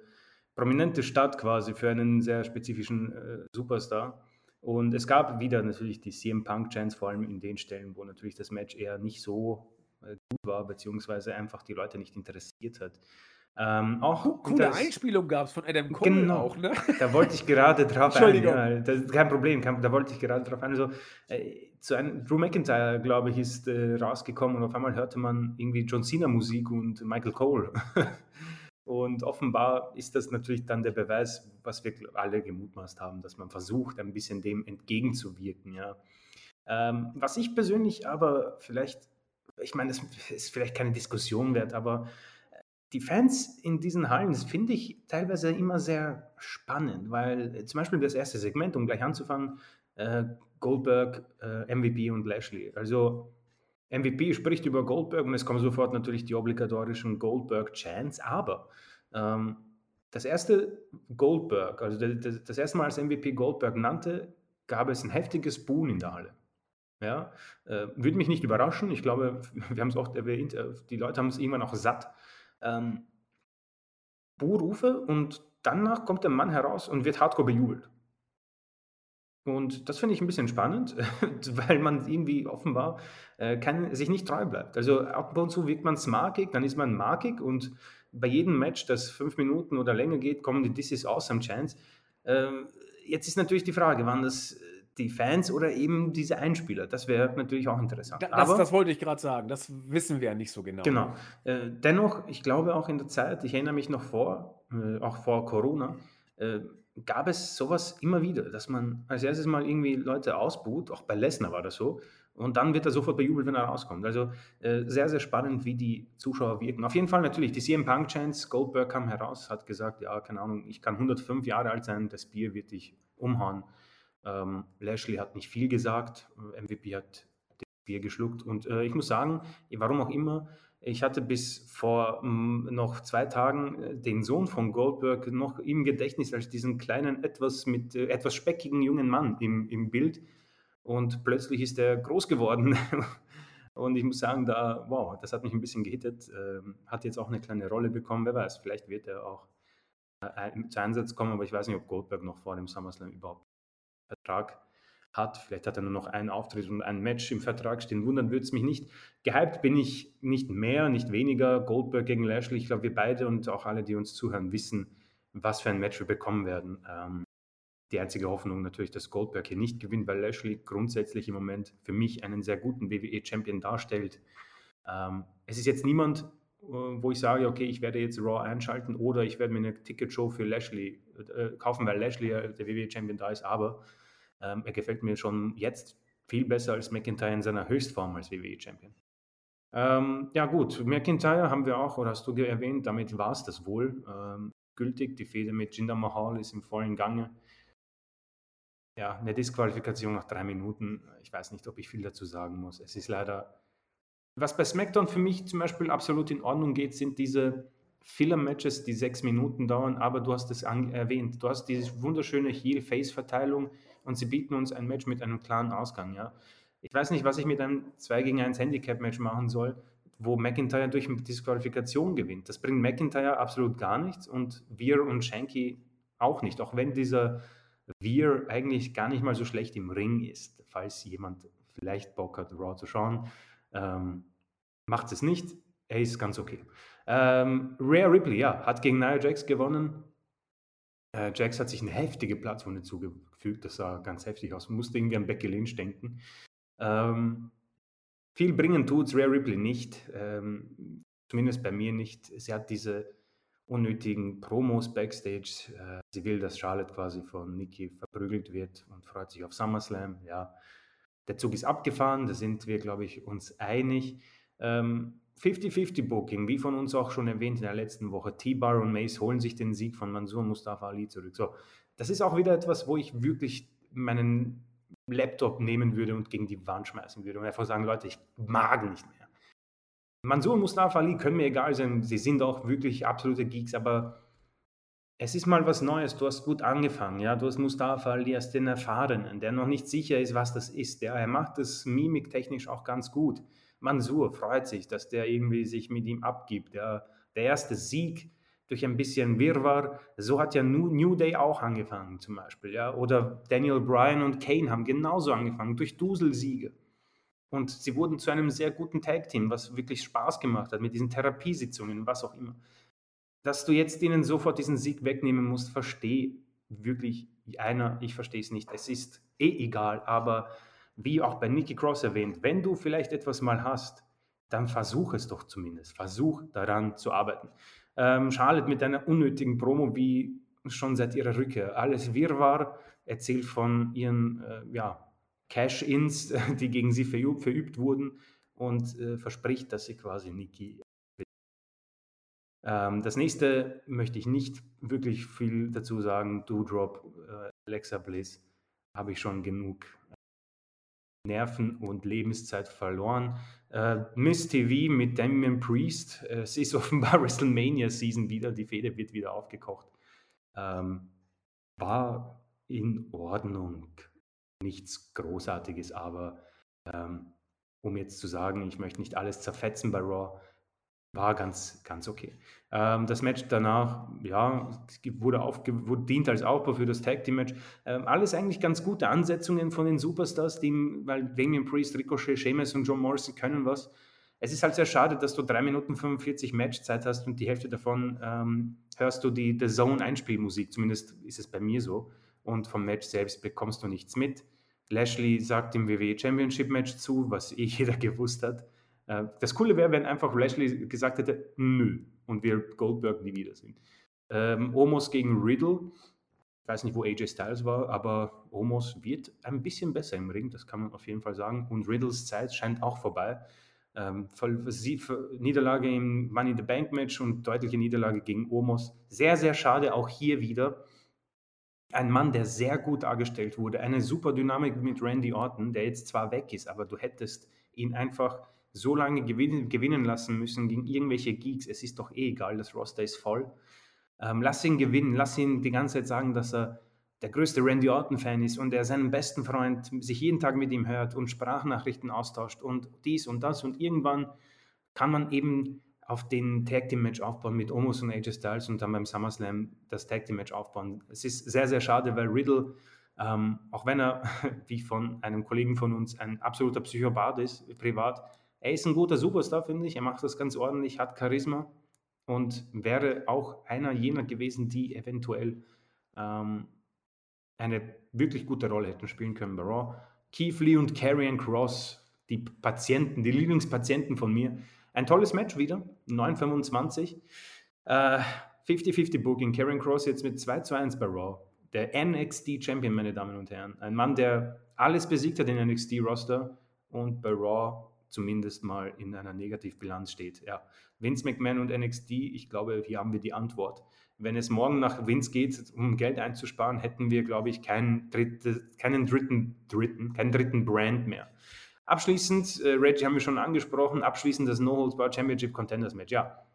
prominente Stadt quasi für einen sehr spezifischen äh, Superstar. Und es gab wieder natürlich die CM Punk-Chance, vor allem in den Stellen, wo natürlich das Match eher nicht so äh, gut war, beziehungsweise einfach die Leute nicht interessiert hat. Ähm, auch coole das, Einspielung gab es von Adam Cole genau, auch, ne? Da wollte ich gerade drauf ein. Ja, das kein Problem, kein, da wollte ich gerade drauf ein. Also, äh, zu einem, Drew McIntyre, glaube ich, ist äh, rausgekommen und auf einmal hörte man irgendwie John Cena Musik und Michael Cole. Und offenbar ist das natürlich dann der Beweis, was wir alle gemutmaßt haben, dass man versucht, ein bisschen dem entgegenzuwirken. Ja. Ähm, was ich persönlich aber vielleicht, ich meine, das ist vielleicht keine Diskussion wert, aber die Fans in diesen Hallen, das finde ich teilweise immer sehr spannend, weil zum Beispiel das erste Segment, um gleich anzufangen, äh, Goldberg, äh, MVP und Lashley. Also MVP spricht über Goldberg und es kommen sofort natürlich die obligatorischen Goldberg-Chants, aber ähm, das erste Goldberg, also das, das, erste Mal als MVP Goldberg nannte, gab es ein heftiges Boom in der Halle. Ja, äh, würde mich nicht überraschen. Ich glaube, wir haben es oft erwähnt, äh, die Leute haben es irgendwann auch satt. Ähm, Buhrufe und danach kommt der Mann heraus und wird hardcore bejubelt. Und das finde ich ein bisschen spannend, weil man irgendwie offenbar äh, kann, sich nicht treu bleibt. Also ab und zu wirkt man smarkig, dann ist man markig und bei jedem Match, das fünf Minuten oder länger geht, kommen die This is Awesome Chants. Ähm, jetzt ist natürlich die Frage, waren das die Fans oder eben diese Einspieler? Das wäre natürlich auch interessant. Das, Aber, das wollte ich gerade sagen, das wissen wir ja nicht so genau. Genau. Äh, dennoch, ich glaube auch in der Zeit, ich erinnere mich noch vor, äh, auch vor Corona, äh, gab es sowas immer wieder, dass man als erstes mal irgendwie Leute ausbuht, auch bei Lesnar war das so, und dann wird er sofort bejubelt, wenn er rauskommt. Also äh, sehr, sehr spannend, wie die Zuschauer wirken. Auf jeden Fall natürlich, die CM Punk Chance, Goldberg kam heraus, hat gesagt, ja, keine Ahnung, ich kann 105 Jahre alt sein, das Bier wird dich umhauen. Ähm, Lashley hat nicht viel gesagt, MVP hat das Bier geschluckt und äh, ich muss sagen, warum auch immer, ich hatte bis vor mm, noch zwei Tagen äh, den Sohn von Goldberg noch im Gedächtnis als diesen kleinen, etwas mit äh, etwas speckigen jungen Mann im, im Bild. Und plötzlich ist er groß geworden. Und ich muss sagen, da, wow, das hat mich ein bisschen gehittet. Ähm, hat jetzt auch eine kleine Rolle bekommen. Wer weiß, vielleicht wird er auch äh, zu Einsatz kommen, aber ich weiß nicht, ob Goldberg noch vor dem SummerSlam überhaupt Vertrag hat. Vielleicht hat er nur noch einen Auftritt und ein Match im Vertrag stehen. Wundern würde es mich nicht. Gehypt bin ich nicht mehr, nicht weniger. Goldberg gegen Lashley. Ich glaube, wir beide und auch alle, die uns zuhören, wissen, was für ein Match wir bekommen werden. Ähm, die einzige Hoffnung natürlich, dass Goldberg hier nicht gewinnt, weil Lashley grundsätzlich im Moment für mich einen sehr guten WWE-Champion darstellt. Ähm, es ist jetzt niemand, äh, wo ich sage, okay, ich werde jetzt Raw einschalten oder ich werde mir eine Ticketshow für Lashley äh, kaufen, weil Lashley der WWE-Champion da ist, aber ähm, er gefällt mir schon jetzt viel besser als McIntyre in seiner Höchstform als WWE-Champion. Ähm, ja gut, McIntyre haben wir auch, oder hast du erwähnt, damit war es das wohl ähm, gültig. Die Fehde mit Jinder Mahal ist im vollen Gange. Ja, eine Disqualifikation nach drei Minuten. Ich weiß nicht, ob ich viel dazu sagen muss. Es ist leider, was bei SmackDown für mich zum Beispiel absolut in Ordnung geht, sind diese Filler-Matches, die sechs Minuten dauern, aber du hast es erwähnt. Du hast diese wunderschöne Heel-Face-Verteilung und sie bieten uns ein Match mit einem klaren Ausgang. Ja? Ich weiß nicht, was ich mit einem 2 gegen 1 Handicap-Match machen soll, wo McIntyre durch Disqualifikation gewinnt. Das bringt McIntyre absolut gar nichts und wir und Shanky auch nicht, auch wenn dieser wir eigentlich gar nicht mal so schlecht im Ring ist, falls jemand vielleicht Bock hat, Raw zu schauen. Ähm, macht es nicht, er ist ganz okay. Ähm, Rare Ripley, ja, hat gegen Nia Jax gewonnen. Äh, Jax hat sich eine heftige Platzwunde zugefügt, das sah ganz heftig aus. Musste irgendwie an Becky Lynch denken. Ähm, viel bringen tut's Rare Ripley nicht, ähm, zumindest bei mir nicht. Sie hat diese unnötigen Promos backstage. Äh, sie will, dass Charlotte quasi von Nikki verprügelt wird und freut sich auf SummerSlam. Ja, der Zug ist abgefahren, da sind wir, glaube ich, uns einig. Ähm, 50-50 Booking, wie von uns auch schon erwähnt in der letzten Woche. T-Bar und Mace holen sich den Sieg von Mansur Mustafa Ali zurück. So, das ist auch wieder etwas, wo ich wirklich meinen Laptop nehmen würde und gegen die Wand schmeißen würde und einfach sagen, Leute, ich mag nicht mehr. Mansur und Mustafa Ali können mir egal sein, sie sind auch wirklich absolute Geeks, aber es ist mal was Neues, du hast gut angefangen, ja, du hast Mustafa Ali als den Erfahrenen, der noch nicht sicher ist, was das ist, ja, er macht das mimiktechnisch auch ganz gut. Mansur freut sich, dass der irgendwie sich mit ihm abgibt, ja. Der erste Sieg durch ein bisschen Wirrwarr, so hat ja New Day auch angefangen zum Beispiel, ja, oder Daniel Bryan und Kane haben genauso angefangen, durch Duselsiege. Und sie wurden zu einem sehr guten Tag-Team, was wirklich Spaß gemacht hat mit diesen Therapiesitzungen, was auch immer. Dass du jetzt ihnen sofort diesen Sieg wegnehmen musst, verstehe wirklich einer, ich verstehe es nicht. Es ist eh egal, aber wie auch bei Nikki Cross erwähnt, wenn du vielleicht etwas mal hast, dann versuch es doch zumindest. Versuch daran zu arbeiten. Ähm, Charlotte mit einer unnötigen Promo wie schon seit ihrer Rückkehr. Alles Wirrwarr erzählt von ihren äh, ja, Cash-Ins, die gegen sie verübt, verübt wurden und äh, verspricht, dass sie quasi Niki ähm, das nächste möchte ich nicht wirklich viel dazu sagen. Doodrop, äh, Alexa Bliss, habe ich schon genug Nerven und Lebenszeit verloren. Äh, Miss TV mit Damian Priest, äh, sie ist offenbar WrestleMania Season wieder, die Fehde wird wieder aufgekocht. Ähm, war in Ordnung nichts Großartiges, aber ähm, um jetzt zu sagen, ich möchte nicht alles zerfetzen bei Raw, war ganz, ganz okay. Ähm, das Match danach, ja, wurde, wurde dient als Aufbau für das Tag Team Match. Ähm, alles eigentlich ganz gute Ansetzungen von den Superstars, die, weil Damien Priest, Ricochet, Sheamus und John Morrison können was. Es ist halt sehr schade, dass du 3 Minuten 45 Matchzeit hast und die Hälfte davon ähm, hörst du die The Zone Einspielmusik. Zumindest ist es bei mir so und vom Match selbst bekommst du nichts mit. Lashley sagt im WWE Championship Match zu, was eh jeder gewusst hat. Äh, das Coole wäre, wenn einfach Lashley gesagt hätte, nö, und wir Goldberg nie wiedersehen. Ähm, Omos gegen Riddle. Ich weiß nicht, wo AJ Styles war, aber Omos wird ein bisschen besser im Ring, das kann man auf jeden Fall sagen. Und Riddles Zeit scheint auch vorbei. Ähm, Niederlage im Money in the Bank Match und deutliche Niederlage gegen Omos. Sehr, sehr schade, auch hier wieder ein Mann, der sehr gut dargestellt wurde, eine super Dynamik mit Randy Orton, der jetzt zwar weg ist, aber du hättest ihn einfach so lange gewinnen, gewinnen lassen müssen gegen irgendwelche Geeks. Es ist doch eh egal, das Roster ist voll. Ähm, lass ihn gewinnen, lass ihn die ganze Zeit sagen, dass er der größte Randy Orton-Fan ist und er seinen besten Freund sich jeden Tag mit ihm hört und Sprachnachrichten austauscht und dies und das und irgendwann kann man eben auf den Tag Team Match aufbauen mit Omos und AJ Styles und dann beim SummerSlam das Tag Team Match aufbauen. Es ist sehr, sehr schade, weil Riddle, ähm, auch wenn er, wie von einem Kollegen von uns, ein absoluter Psychopath ist, privat, er ist ein guter Superstar, finde ich. Er macht das ganz ordentlich, hat Charisma und wäre auch einer jener gewesen, die eventuell ähm, eine wirklich gute Rolle hätten spielen können bei Raw. Keith Lee und Karrion Cross, die Patienten, die Lieblingspatienten von mir. Ein tolles Match wieder, 9,25. Äh, 50-50 Booking, Karrion Cross jetzt mit 2 zu 1 bei Raw. Der NXT Champion, meine Damen und Herren. Ein Mann, der alles besiegt hat in NXT-Roster und bei Raw zumindest mal in einer Negativbilanz steht. Ja, Vince McMahon und NXT, ich glaube, hier haben wir die Antwort. Wenn es morgen nach Vince geht, um Geld einzusparen, hätten wir, glaube ich, keinen, dritte, keinen dritten, dritten, keinen dritten Brand mehr. Abschließend, äh, Reggie haben wir schon angesprochen, abschließend das No Holds Bar Championship Contenders Match. Ja,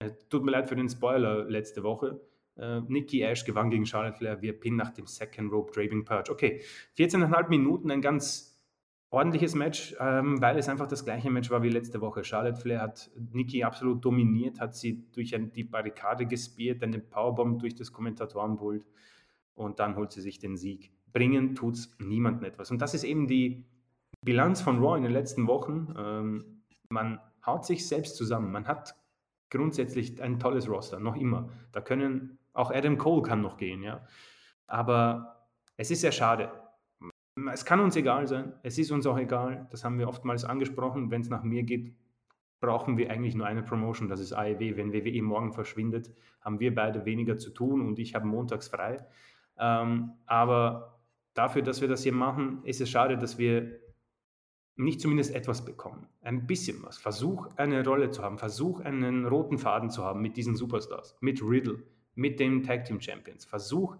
äh, tut mir leid für den Spoiler letzte Woche. Äh, Nikki Ash gewann gegen Charlotte Flair via Pin nach dem Second Rope Draping Purge. Okay, 14,5 Minuten, ein ganz ordentliches Match, ähm, weil es einfach das gleiche Match war wie letzte Woche. Charlotte Flair hat Nikki absolut dominiert, hat sie durch die Barrikade gespielt, den Powerbomb durch das Kommentatorenpult und dann holt sie sich den Sieg. Bringen tut es niemandem etwas. Und das ist eben die Bilanz von Raw in den letzten Wochen. Ähm, man haut sich selbst zusammen. Man hat grundsätzlich ein tolles Roster, noch immer. Da können, auch Adam Cole kann noch gehen, ja. Aber es ist sehr schade es kann uns egal sein. Es ist uns auch egal. Das haben wir oftmals angesprochen. Wenn es nach mir geht, brauchen wir eigentlich nur eine Promotion. Das ist AEW. Wenn WWE morgen verschwindet, haben wir beide weniger zu tun und ich habe montags frei. Ähm, aber dafür, dass wir das hier machen, ist es schade, dass wir nicht zumindest etwas bekommen. Ein bisschen was. Versuch, eine Rolle zu haben. Versuch, einen roten Faden zu haben mit diesen Superstars. Mit Riddle, mit den Tag Team Champions. Versuch,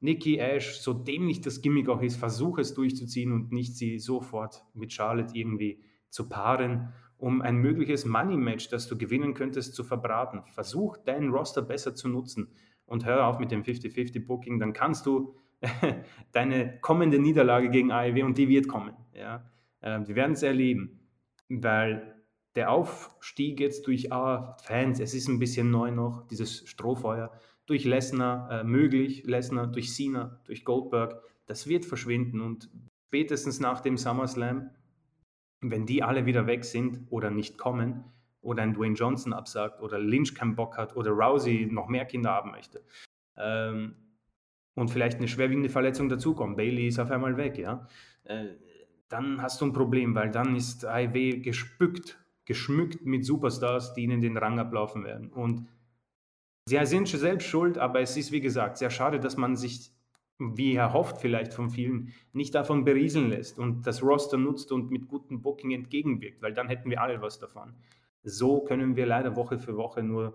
Nikki Ash, so dämlich das Gimmick auch ist, versuche es durchzuziehen und nicht sie sofort mit Charlotte irgendwie zu paaren, um ein mögliches Money-Match, das du gewinnen könntest, zu verbraten. Versuch deinen Roster besser zu nutzen und hör auf mit dem 50-50-Booking, dann kannst du deine kommende Niederlage gegen AEW und die wird kommen. Ja? Ähm, wir werden es erleben, weil der Aufstieg jetzt durch ah, Fans, es ist ein bisschen neu noch, dieses Strohfeuer, durch Lesnar äh, möglich, Lesnar durch Cena, durch Goldberg, das wird verschwinden und spätestens nach dem SummerSlam, wenn die alle wieder weg sind oder nicht kommen oder ein Dwayne Johnson absagt oder Lynch keinen Bock hat oder Rousey noch mehr Kinder haben möchte ähm, und vielleicht eine schwerwiegende Verletzung dazukommt, Bailey ist auf einmal weg, ja, äh, dann hast du ein Problem, weil dann ist IW gespückt, geschmückt mit Superstars, die ihnen den Rang ablaufen werden. Und Sie sind selbst schuld, aber es ist, wie gesagt, sehr schade, dass man sich, wie erhofft vielleicht von vielen, nicht davon berieseln lässt und das Roster nutzt und mit gutem Booking entgegenwirkt, weil dann hätten wir alle was davon. So können wir leider Woche für Woche nur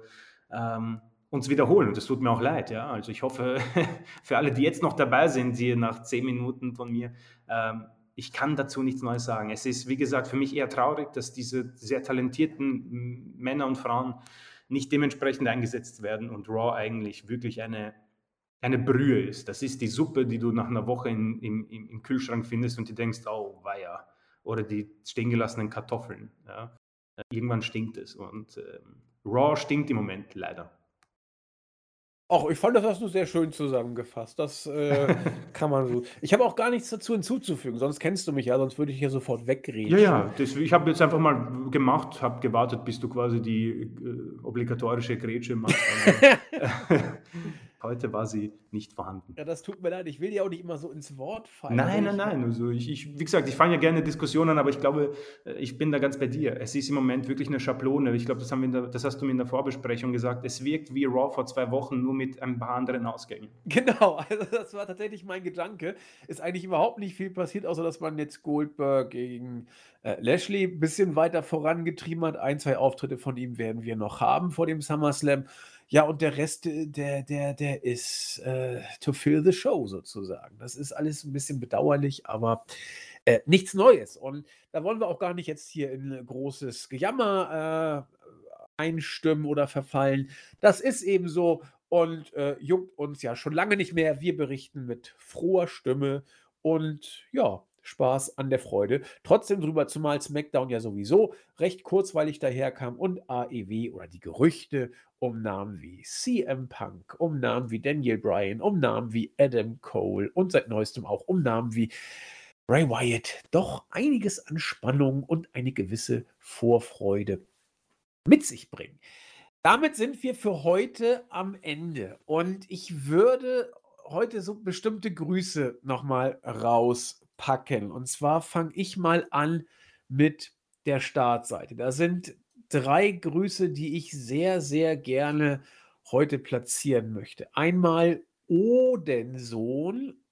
ähm, uns wiederholen und das tut mir auch leid. Ja? Also ich hoffe, für alle, die jetzt noch dabei sind, hier nach zehn Minuten von mir, ähm, ich kann dazu nichts Neues sagen. Es ist, wie gesagt, für mich eher traurig, dass diese sehr talentierten Männer und Frauen nicht dementsprechend eingesetzt werden und Raw eigentlich wirklich eine, eine Brühe ist. Das ist die Suppe, die du nach einer Woche in, im, im, Kühlschrank findest und du denkst, oh, weia. Oder die stehen gelassenen Kartoffeln. Ja. Irgendwann stinkt es. Und ähm, Raw stinkt im Moment leider. Ach, ich fand, das hast du sehr schön zusammengefasst. Das äh, kann man so. Ich habe auch gar nichts dazu hinzuzufügen, sonst kennst du mich ja, sonst würde ich hier sofort wegreden. Ja, ja, das, ich habe jetzt einfach mal gemacht, habe gewartet, bis du quasi die äh, obligatorische Grätsche machst. Heute war sie nicht vorhanden. Ja, das tut mir leid. Ich will ja auch nicht immer so ins Wort fallen. Nein, nein, nein. Also ich, ich, wie gesagt, ich fange ja gerne Diskussionen an, aber ich glaube, äh, ich bin da ganz bei dir. Es ist im Moment wirklich eine Schablone. Ich glaube, das, das hast du mir in der Vorbesprechung gesagt. Es wirkt wie Raw vor zwei Wochen, nur mit ein paar anderen Ausgängen. Genau, also das war tatsächlich mein Gedanke. Ist eigentlich überhaupt nicht viel passiert, außer dass man jetzt Goldberg gegen äh, Lashley ein bisschen weiter vorangetrieben hat. Ein, zwei Auftritte von ihm werden wir noch haben vor dem SummerSlam. Ja, und der Rest, äh, der, der, der ist äh, to fill the show sozusagen. Das ist alles ein bisschen bedauerlich, aber äh, nichts Neues. Und da wollen wir auch gar nicht jetzt hier in großes Gejammer äh, einstimmen oder verfallen. Das ist eben so und äh, juckt uns ja schon lange nicht mehr. Wir berichten mit froher Stimme und ja, Spaß an der Freude. Trotzdem drüber, zumal SmackDown ja sowieso recht kurzweilig daherkam und AEW oder die Gerüchte um Namen wie CM Punk, um Namen wie Daniel Bryan, um Namen wie Adam Cole und seit neuestem auch um Namen wie Bray Wyatt doch einiges an Spannung und eine gewisse Vorfreude mit sich bringen. Damit sind wir für heute am Ende und ich würde heute so bestimmte Grüße nochmal rauspacken. Und zwar fange ich mal an mit der Startseite. Da sind drei Grüße, die ich sehr, sehr gerne heute platzieren möchte. Einmal Odensohn,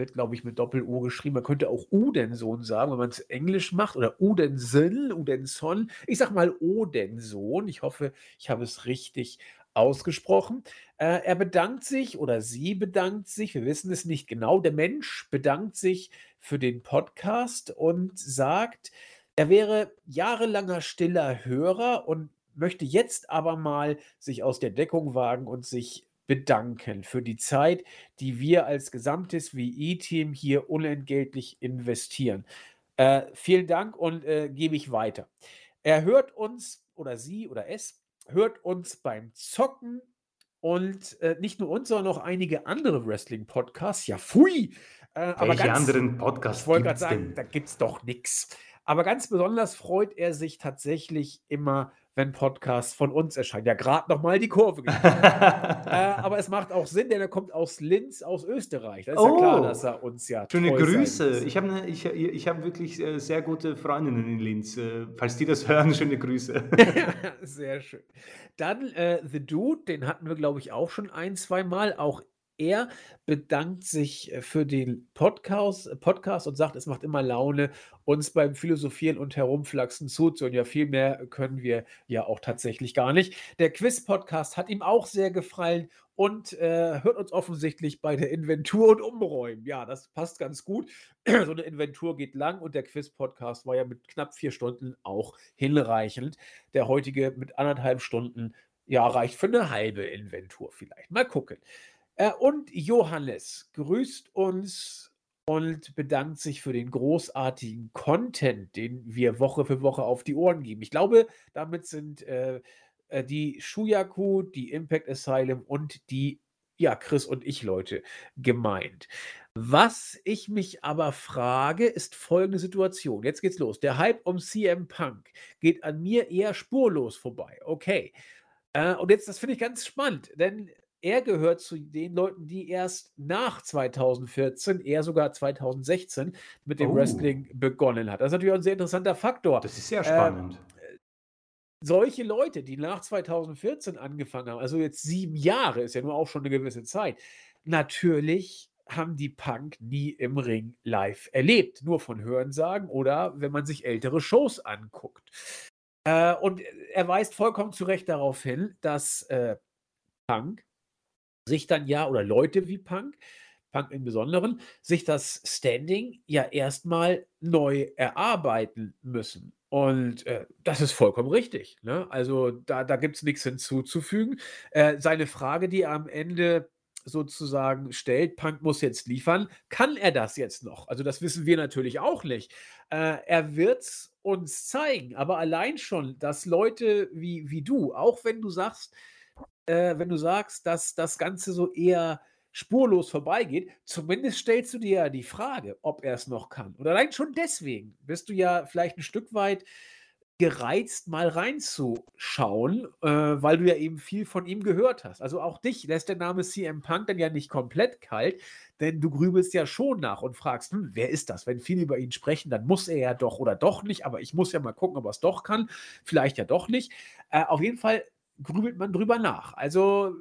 wird, glaube ich, mit Doppel-O geschrieben. Man könnte auch Udensohn sagen, wenn man es Englisch macht. Oder Udensil, Udenson. Ich sage mal Odensohn. Ich hoffe, ich habe es richtig ausgesprochen. Äh, er bedankt sich oder sie bedankt sich, wir wissen es nicht genau, der Mensch bedankt sich für den Podcast und sagt, er wäre jahrelanger stiller Hörer und möchte jetzt aber mal sich aus der Deckung wagen und sich bedanken für die Zeit, die wir als gesamtes WI-Team hier unentgeltlich investieren. Äh, vielen Dank und äh, gebe ich weiter. Er hört uns oder sie oder es hört uns beim Zocken und äh, nicht nur uns, sondern auch einige andere Wrestling-Podcasts. Ja, pfui! Äh, aber ganz, anderen Podcasts Ich wollte gerade sagen, denn? da gibt es doch nichts. Aber ganz besonders freut er sich tatsächlich immer wenn Podcasts von uns erscheinen. Ja, gerade nochmal die Kurve. äh, aber es macht auch Sinn, denn er kommt aus Linz, aus Österreich. Da ist oh, ja klar, dass er uns ja. Schöne Grüße. Ich habe ne, ich, ich hab wirklich äh, sehr gute Freundinnen in Linz. Äh, falls die das hören, schöne Grüße. sehr schön. Dann äh, The Dude, den hatten wir, glaube ich, auch schon ein, zwei Mal. Auch er bedankt sich äh, für den Podcast, äh, Podcast und sagt, es macht immer Laune, uns beim Philosophieren und Herumflachsen zuzuhören. Ja, viel mehr können wir ja auch tatsächlich gar nicht. Der Quiz-Podcast hat ihm auch sehr gefallen und äh, hört uns offensichtlich bei der Inventur und Umräumen. Ja, das passt ganz gut. so eine Inventur geht lang und der Quiz-Podcast war ja mit knapp vier Stunden auch hinreichend. Der heutige mit anderthalb Stunden ja, reicht für eine halbe Inventur vielleicht. Mal gucken. Äh, und Johannes grüßt uns und bedankt sich für den großartigen Content, den wir Woche für Woche auf die Ohren geben. Ich glaube, damit sind äh, äh die Shuyaku, die Impact Asylum und die ja, Chris und ich Leute gemeint. Was ich mich aber frage, ist folgende Situation. Jetzt geht's los. Der Hype um CM Punk geht an mir eher spurlos vorbei. Okay. Äh, und jetzt, das finde ich ganz spannend, denn er gehört zu den Leuten, die erst nach 2014, eher sogar 2016 mit dem oh. Wrestling begonnen hat. Das ist natürlich auch ein sehr interessanter Faktor. Das ist sehr spannend. Ähm, solche Leute, die nach 2014 angefangen haben, also jetzt sieben Jahre, ist ja nur auch schon eine gewisse Zeit, natürlich haben die Punk nie im Ring live erlebt. Nur von Hörensagen oder wenn man sich ältere Shows anguckt. Äh, und er weist vollkommen zu Recht darauf hin, dass äh, Punk sich dann ja, oder Leute wie Punk, Punk im Besonderen, sich das Standing ja erstmal neu erarbeiten müssen. Und äh, das ist vollkommen richtig. Ne? Also da, da gibt es nichts hinzuzufügen. Äh, seine Frage, die er am Ende sozusagen stellt, Punk muss jetzt liefern, kann er das jetzt noch? Also das wissen wir natürlich auch nicht. Äh, er wird es uns zeigen, aber allein schon, dass Leute wie, wie du, auch wenn du sagst, äh, wenn du sagst, dass das Ganze so eher spurlos vorbeigeht, zumindest stellst du dir ja die Frage, ob er es noch kann. Und allein schon deswegen bist du ja vielleicht ein Stück weit gereizt, mal reinzuschauen, äh, weil du ja eben viel von ihm gehört hast. Also auch dich lässt der Name CM Punk dann ja nicht komplett kalt, denn du grübelst ja schon nach und fragst, hm, wer ist das? Wenn viele über ihn sprechen, dann muss er ja doch oder doch nicht, aber ich muss ja mal gucken, ob er es doch kann. Vielleicht ja doch nicht. Äh, auf jeden Fall grübelt man drüber nach. Also,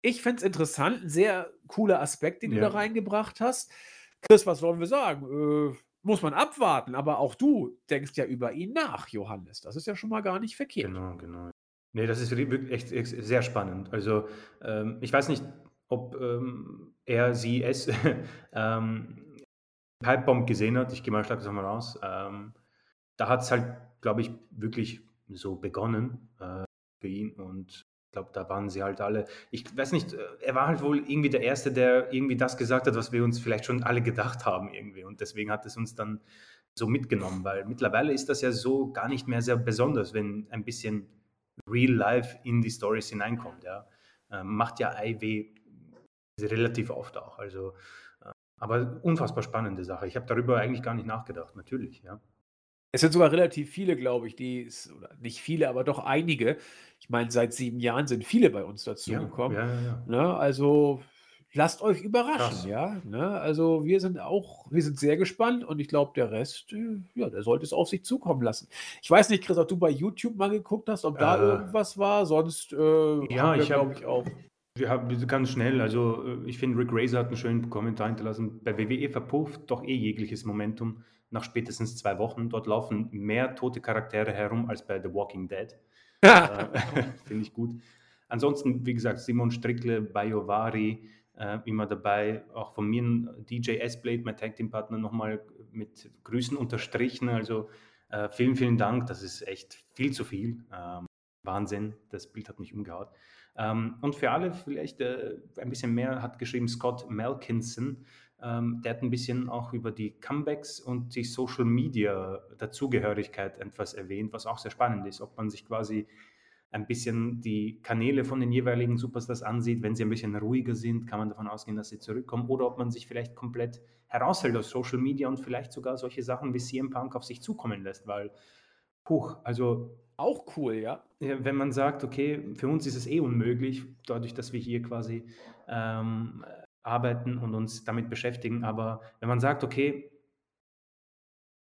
ich finde es interessant, ein sehr cooler Aspekt, den ja. du da reingebracht hast. Chris, was wollen wir sagen? Äh, muss man abwarten, aber auch du denkst ja über ihn nach, Johannes. Das ist ja schon mal gar nicht verkehrt. Genau, genau. Nee, das ist wirklich echt, echt sehr spannend. Also, ähm, ich weiß nicht, ob ähm, er, sie, es ähm, Pipebomb gesehen hat. Ich gehe mal stark davon aus. Ähm, da hat es halt, glaube ich, wirklich so begonnen. Äh, für ihn und Ich glaube, da waren sie halt alle. Ich weiß nicht, äh, er war halt wohl irgendwie der Erste, der irgendwie das gesagt hat, was wir uns vielleicht schon alle gedacht haben irgendwie. Und deswegen hat es uns dann so mitgenommen, weil mittlerweile ist das ja so gar nicht mehr sehr besonders, wenn ein bisschen Real Life in die Stories hineinkommt. Ja. Ähm, macht ja IW relativ oft auch. Also, äh, aber unfassbar spannende Sache. Ich habe darüber eigentlich gar nicht nachgedacht, natürlich, ja. Es sind sogar relativ viele, glaube ich, die oder nicht viele, aber doch einige. Ich meine, seit sieben Jahren sind viele bei uns dazu Ja, gekommen. ja, ja, ja. Ne? Also lasst euch überraschen, Krass. ja. Ne? Also wir sind auch, wir sind sehr gespannt und ich glaube, der Rest, äh, ja, der sollte es auf sich zukommen lassen. Ich weiß nicht, Chris, ob du bei YouTube mal geguckt hast, ob da Äh, irgendwas war. Sonst äh, Ja, haben wir, ich glaube habe ich, auch. Wir haben ganz schnell, also äh, ich finde, Rick Razor hat einen schönen Kommentar hinterlassen. Bei WWE verpufft doch eh jegliches Momentum nach spätestens zwei Wochen. Dort laufen mehr tote Charaktere herum als bei The Walking Dead. Äh, finde ich gut. Ansonsten, wie gesagt, Simon Strickle, Bayovari, äh, immer dabei. Auch von mir ein DJ S-Blade, mein Tag Team Partner, nochmal mit Grüßen unterstrichen. Also äh, vielen, vielen Dank. Das ist echt viel zu viel. Ähm, Wahnsinn. Das Bild hat mich umgehaut. Ähm, und für alle vielleicht äh, ein bisschen mehr hat geschrieben Scott Malkinson. Ähm, der hat ein bisschen auch über die Comebacks und die Social Media Dazugehörigkeit etwas erwähnt, was auch sehr spannend ist, ob man sich quasi ein bisschen die Kanäle von den jeweiligen Superstars ansieht. Wenn sie ein bisschen ruhiger sind, kann man davon ausgehen, dass sie zurückkommen. Oder ob man sich vielleicht komplett heraushält aus Social Media und vielleicht sogar solche Sachen wie CM Punk auf sich zukommen lässt, weil, puh, also Auch cool, ja. ja, wenn man sagt, okay, für uns ist es eh unmöglich, dadurch, dass wir hier quasi ähm, arbeiten und uns damit beschäftigen, aber wenn man sagt, okay,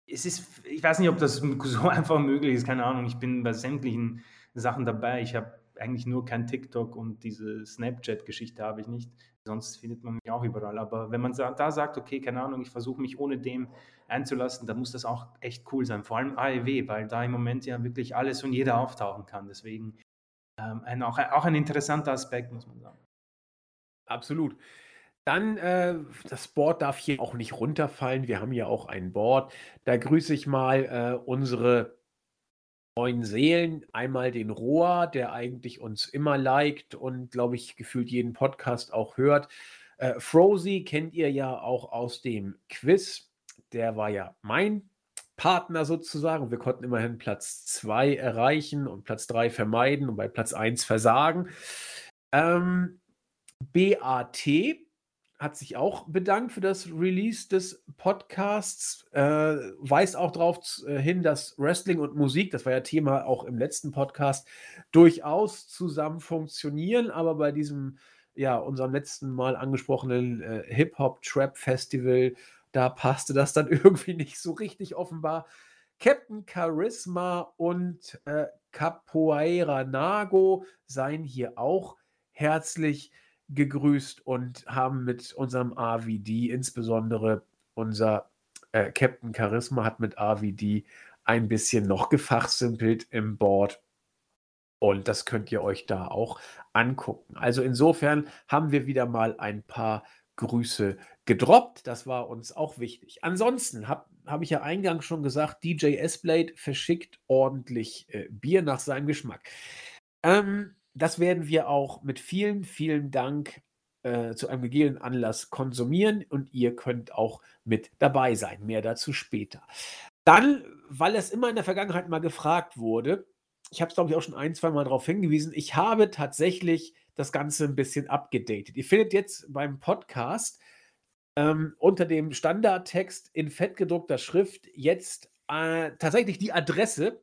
es ist, ich weiß nicht, ob das so einfach möglich ist, keine Ahnung, ich bin bei sämtlichen Sachen dabei, ich habe eigentlich nur kein TikTok und diese Snapchat-Geschichte habe ich nicht, sonst findet man mich auch überall, aber wenn man da sagt, okay, keine Ahnung, ich versuche mich ohne dem einzulassen, dann muss das auch echt cool sein, vor allem AEW, weil da im Moment ja wirklich alles und jeder auftauchen kann, deswegen ähm, ein, auch, ein, auch ein interessanter Aspekt, muss man sagen. Absolut. Dann, äh, das Board darf hier auch nicht runterfallen. Wir haben ja auch ein Board. Da grüße ich mal äh, unsere neuen Seelen. Einmal den Roa, der eigentlich uns immer liked und, glaube ich, gefühlt jeden Podcast auch hört. Äh, Frozy kennt ihr ja auch aus dem Quiz. Der war ja mein Partner sozusagen. Wir konnten immerhin Platz 2 erreichen und Platz 3 vermeiden und bei Platz 1 versagen. Ähm, BAT hat sich auch bedankt für das Release des Podcasts, äh, weist auch darauf hin, dass Wrestling und Musik, das war ja Thema auch im letzten Podcast, durchaus zusammen funktionieren, aber bei diesem, ja, unserem letzten Mal angesprochenen äh, Hip-Hop-Trap-Festival, da passte das dann irgendwie nicht so richtig offenbar. Captain Charisma und äh, Capoeira Nago seien hier auch herzlich gegrüßt und haben mit unserem AVD, insbesondere unser äh, Captain Charisma hat mit AVD ein bisschen noch gefachsimpelt im Board. Und das könnt ihr euch da auch angucken. Also insofern haben wir wieder mal ein paar Grüße gedroppt. Das war uns auch wichtig. Ansonsten habe hab ich ja eingangs schon gesagt, DJ S-Blade verschickt ordentlich äh, Bier nach seinem Geschmack. Ähm, das werden wir auch mit vielen, vielen Dank äh, zu einem gegebenen Anlass konsumieren und ihr könnt auch mit dabei sein. Mehr dazu später. Dann, weil es immer in der Vergangenheit mal gefragt wurde, ich habe es glaube ich auch schon ein, zwei Mal darauf hingewiesen, ich habe tatsächlich das Ganze ein bisschen abgedatet. Ihr findet jetzt beim Podcast ähm, unter dem Standardtext in fettgedruckter Schrift jetzt äh, tatsächlich die Adresse,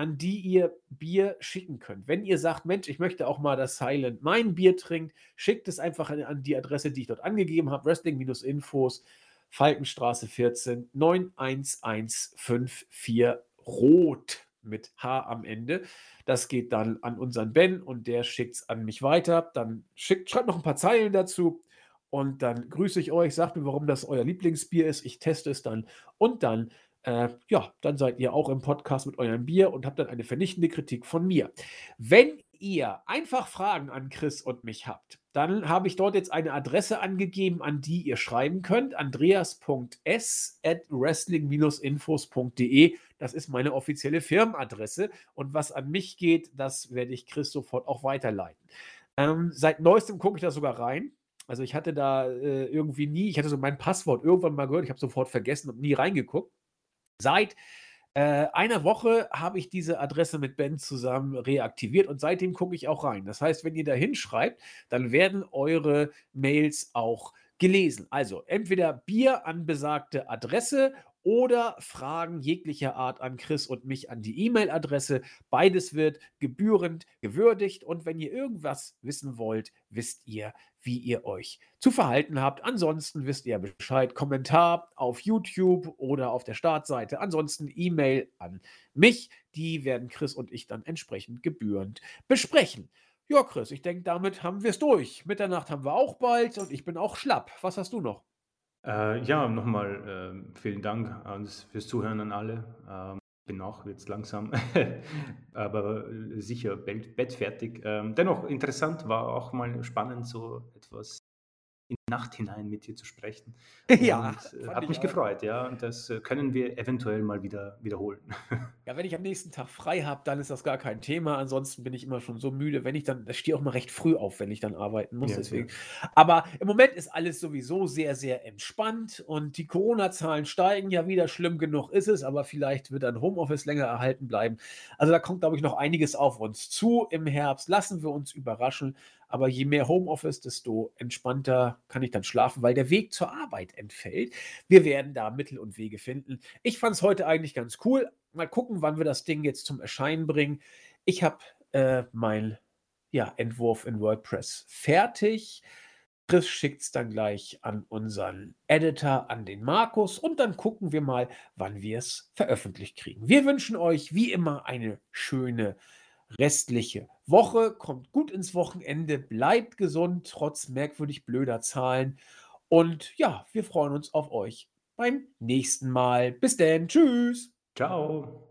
an die ihr Bier schicken könnt. Wenn ihr sagt, Mensch, ich möchte auch mal das Silent mein Bier trinkt, schickt es einfach an, an die Adresse, die ich dort angegeben habe, Wrestling-Infos, Falkenstraße 14, 91154 Rot mit H am Ende. Das geht dann an unseren Ben und der schickt es an mich weiter. Dann schickt, schreibt noch ein paar Zeilen dazu und dann grüße ich euch, sagt mir, warum das euer Lieblingsbier ist. Ich teste es dann und dann äh, ja, dann seid ihr auch im Podcast mit eurem Bier und habt dann eine vernichtende Kritik von mir. Wenn ihr einfach Fragen an Chris und mich habt, dann habe ich dort jetzt eine Adresse angegeben, an die ihr schreiben könnt. Andreas.s at wrestling-infos.de. Das ist meine offizielle Firmenadresse. Und was an mich geht, das werde ich Chris sofort auch weiterleiten. Ähm, seit neuestem gucke ich da sogar rein. Also ich hatte da äh, irgendwie nie, ich hatte so mein Passwort irgendwann mal gehört, ich habe sofort vergessen und nie reingeguckt. Seit äh, einer Woche habe ich diese Adresse mit Ben zusammen reaktiviert und seitdem gucke ich auch rein. Das heißt, wenn ihr da hinschreibt, dann werden eure Mails auch gelesen. Also entweder Bier an besagte Adresse oder Fragen jeglicher Art an Chris und mich an die E-Mail-Adresse. Beides wird gebührend gewürdigt und wenn ihr irgendwas wissen wollt, wisst ihr, wie ihr euch zu verhalten habt. Ansonsten wisst ihr Bescheid. Kommentar auf YouTube oder auf der Startseite. Ansonsten E-Mail an mich. Die werden Chris und ich dann entsprechend gebührend besprechen. Ja, Chris, ich denke, damit haben wir es durch. Mitternacht haben wir auch bald und ich bin auch schlapp. Was hast du noch? Äh, ja, nochmal äh, vielen Dank ans, fürs Zuhören an alle. Ähm, bin auch jetzt langsam, aber äh, sicher bett, bettfertig. Ähm, dennoch interessant, war auch mal spannend, so etwas Nacht hinein mit dir zu sprechen. Ja, Und, äh, hat mich auch. gefreut, ja. Und das äh, können wir eventuell mal wieder wiederholen. Ja, wenn ich am nächsten Tag frei habe, dann ist das gar kein Thema. Ansonsten bin ich immer schon so müde, wenn ich dann, ich stehe auch mal recht früh auf, wenn ich dann arbeiten muss. Ja, deswegen. Ja. Aber im Moment ist alles sowieso sehr, sehr entspannt und die Corona-Zahlen steigen ja wieder. Schlimm genug ist es, aber vielleicht wird dann Homeoffice länger erhalten bleiben. Also da kommt, glaube ich, noch einiges auf uns zu im Herbst. Lassen wir uns überraschen. Aber je mehr Homeoffice, desto entspannter kann ich dann schlafen, weil der Weg zur Arbeit entfällt. Wir werden da Mittel und Wege finden. Ich fand es heute eigentlich ganz cool. Mal gucken, wann wir das Ding jetzt zum Erscheinen bringen. Ich habe äh, mein ja, Entwurf in WordPress fertig. Chris schickt es dann gleich an unseren Editor, an den Markus und dann gucken wir mal, wann wir es veröffentlicht kriegen. Wir wünschen euch wie immer eine schöne restliche Woche. Kommt gut ins Wochenende, bleibt gesund, trotz merkwürdig blöder Zahlen. Und ja, wir freuen uns auf euch beim nächsten Mal. Bis denn, tschüss. Ciao.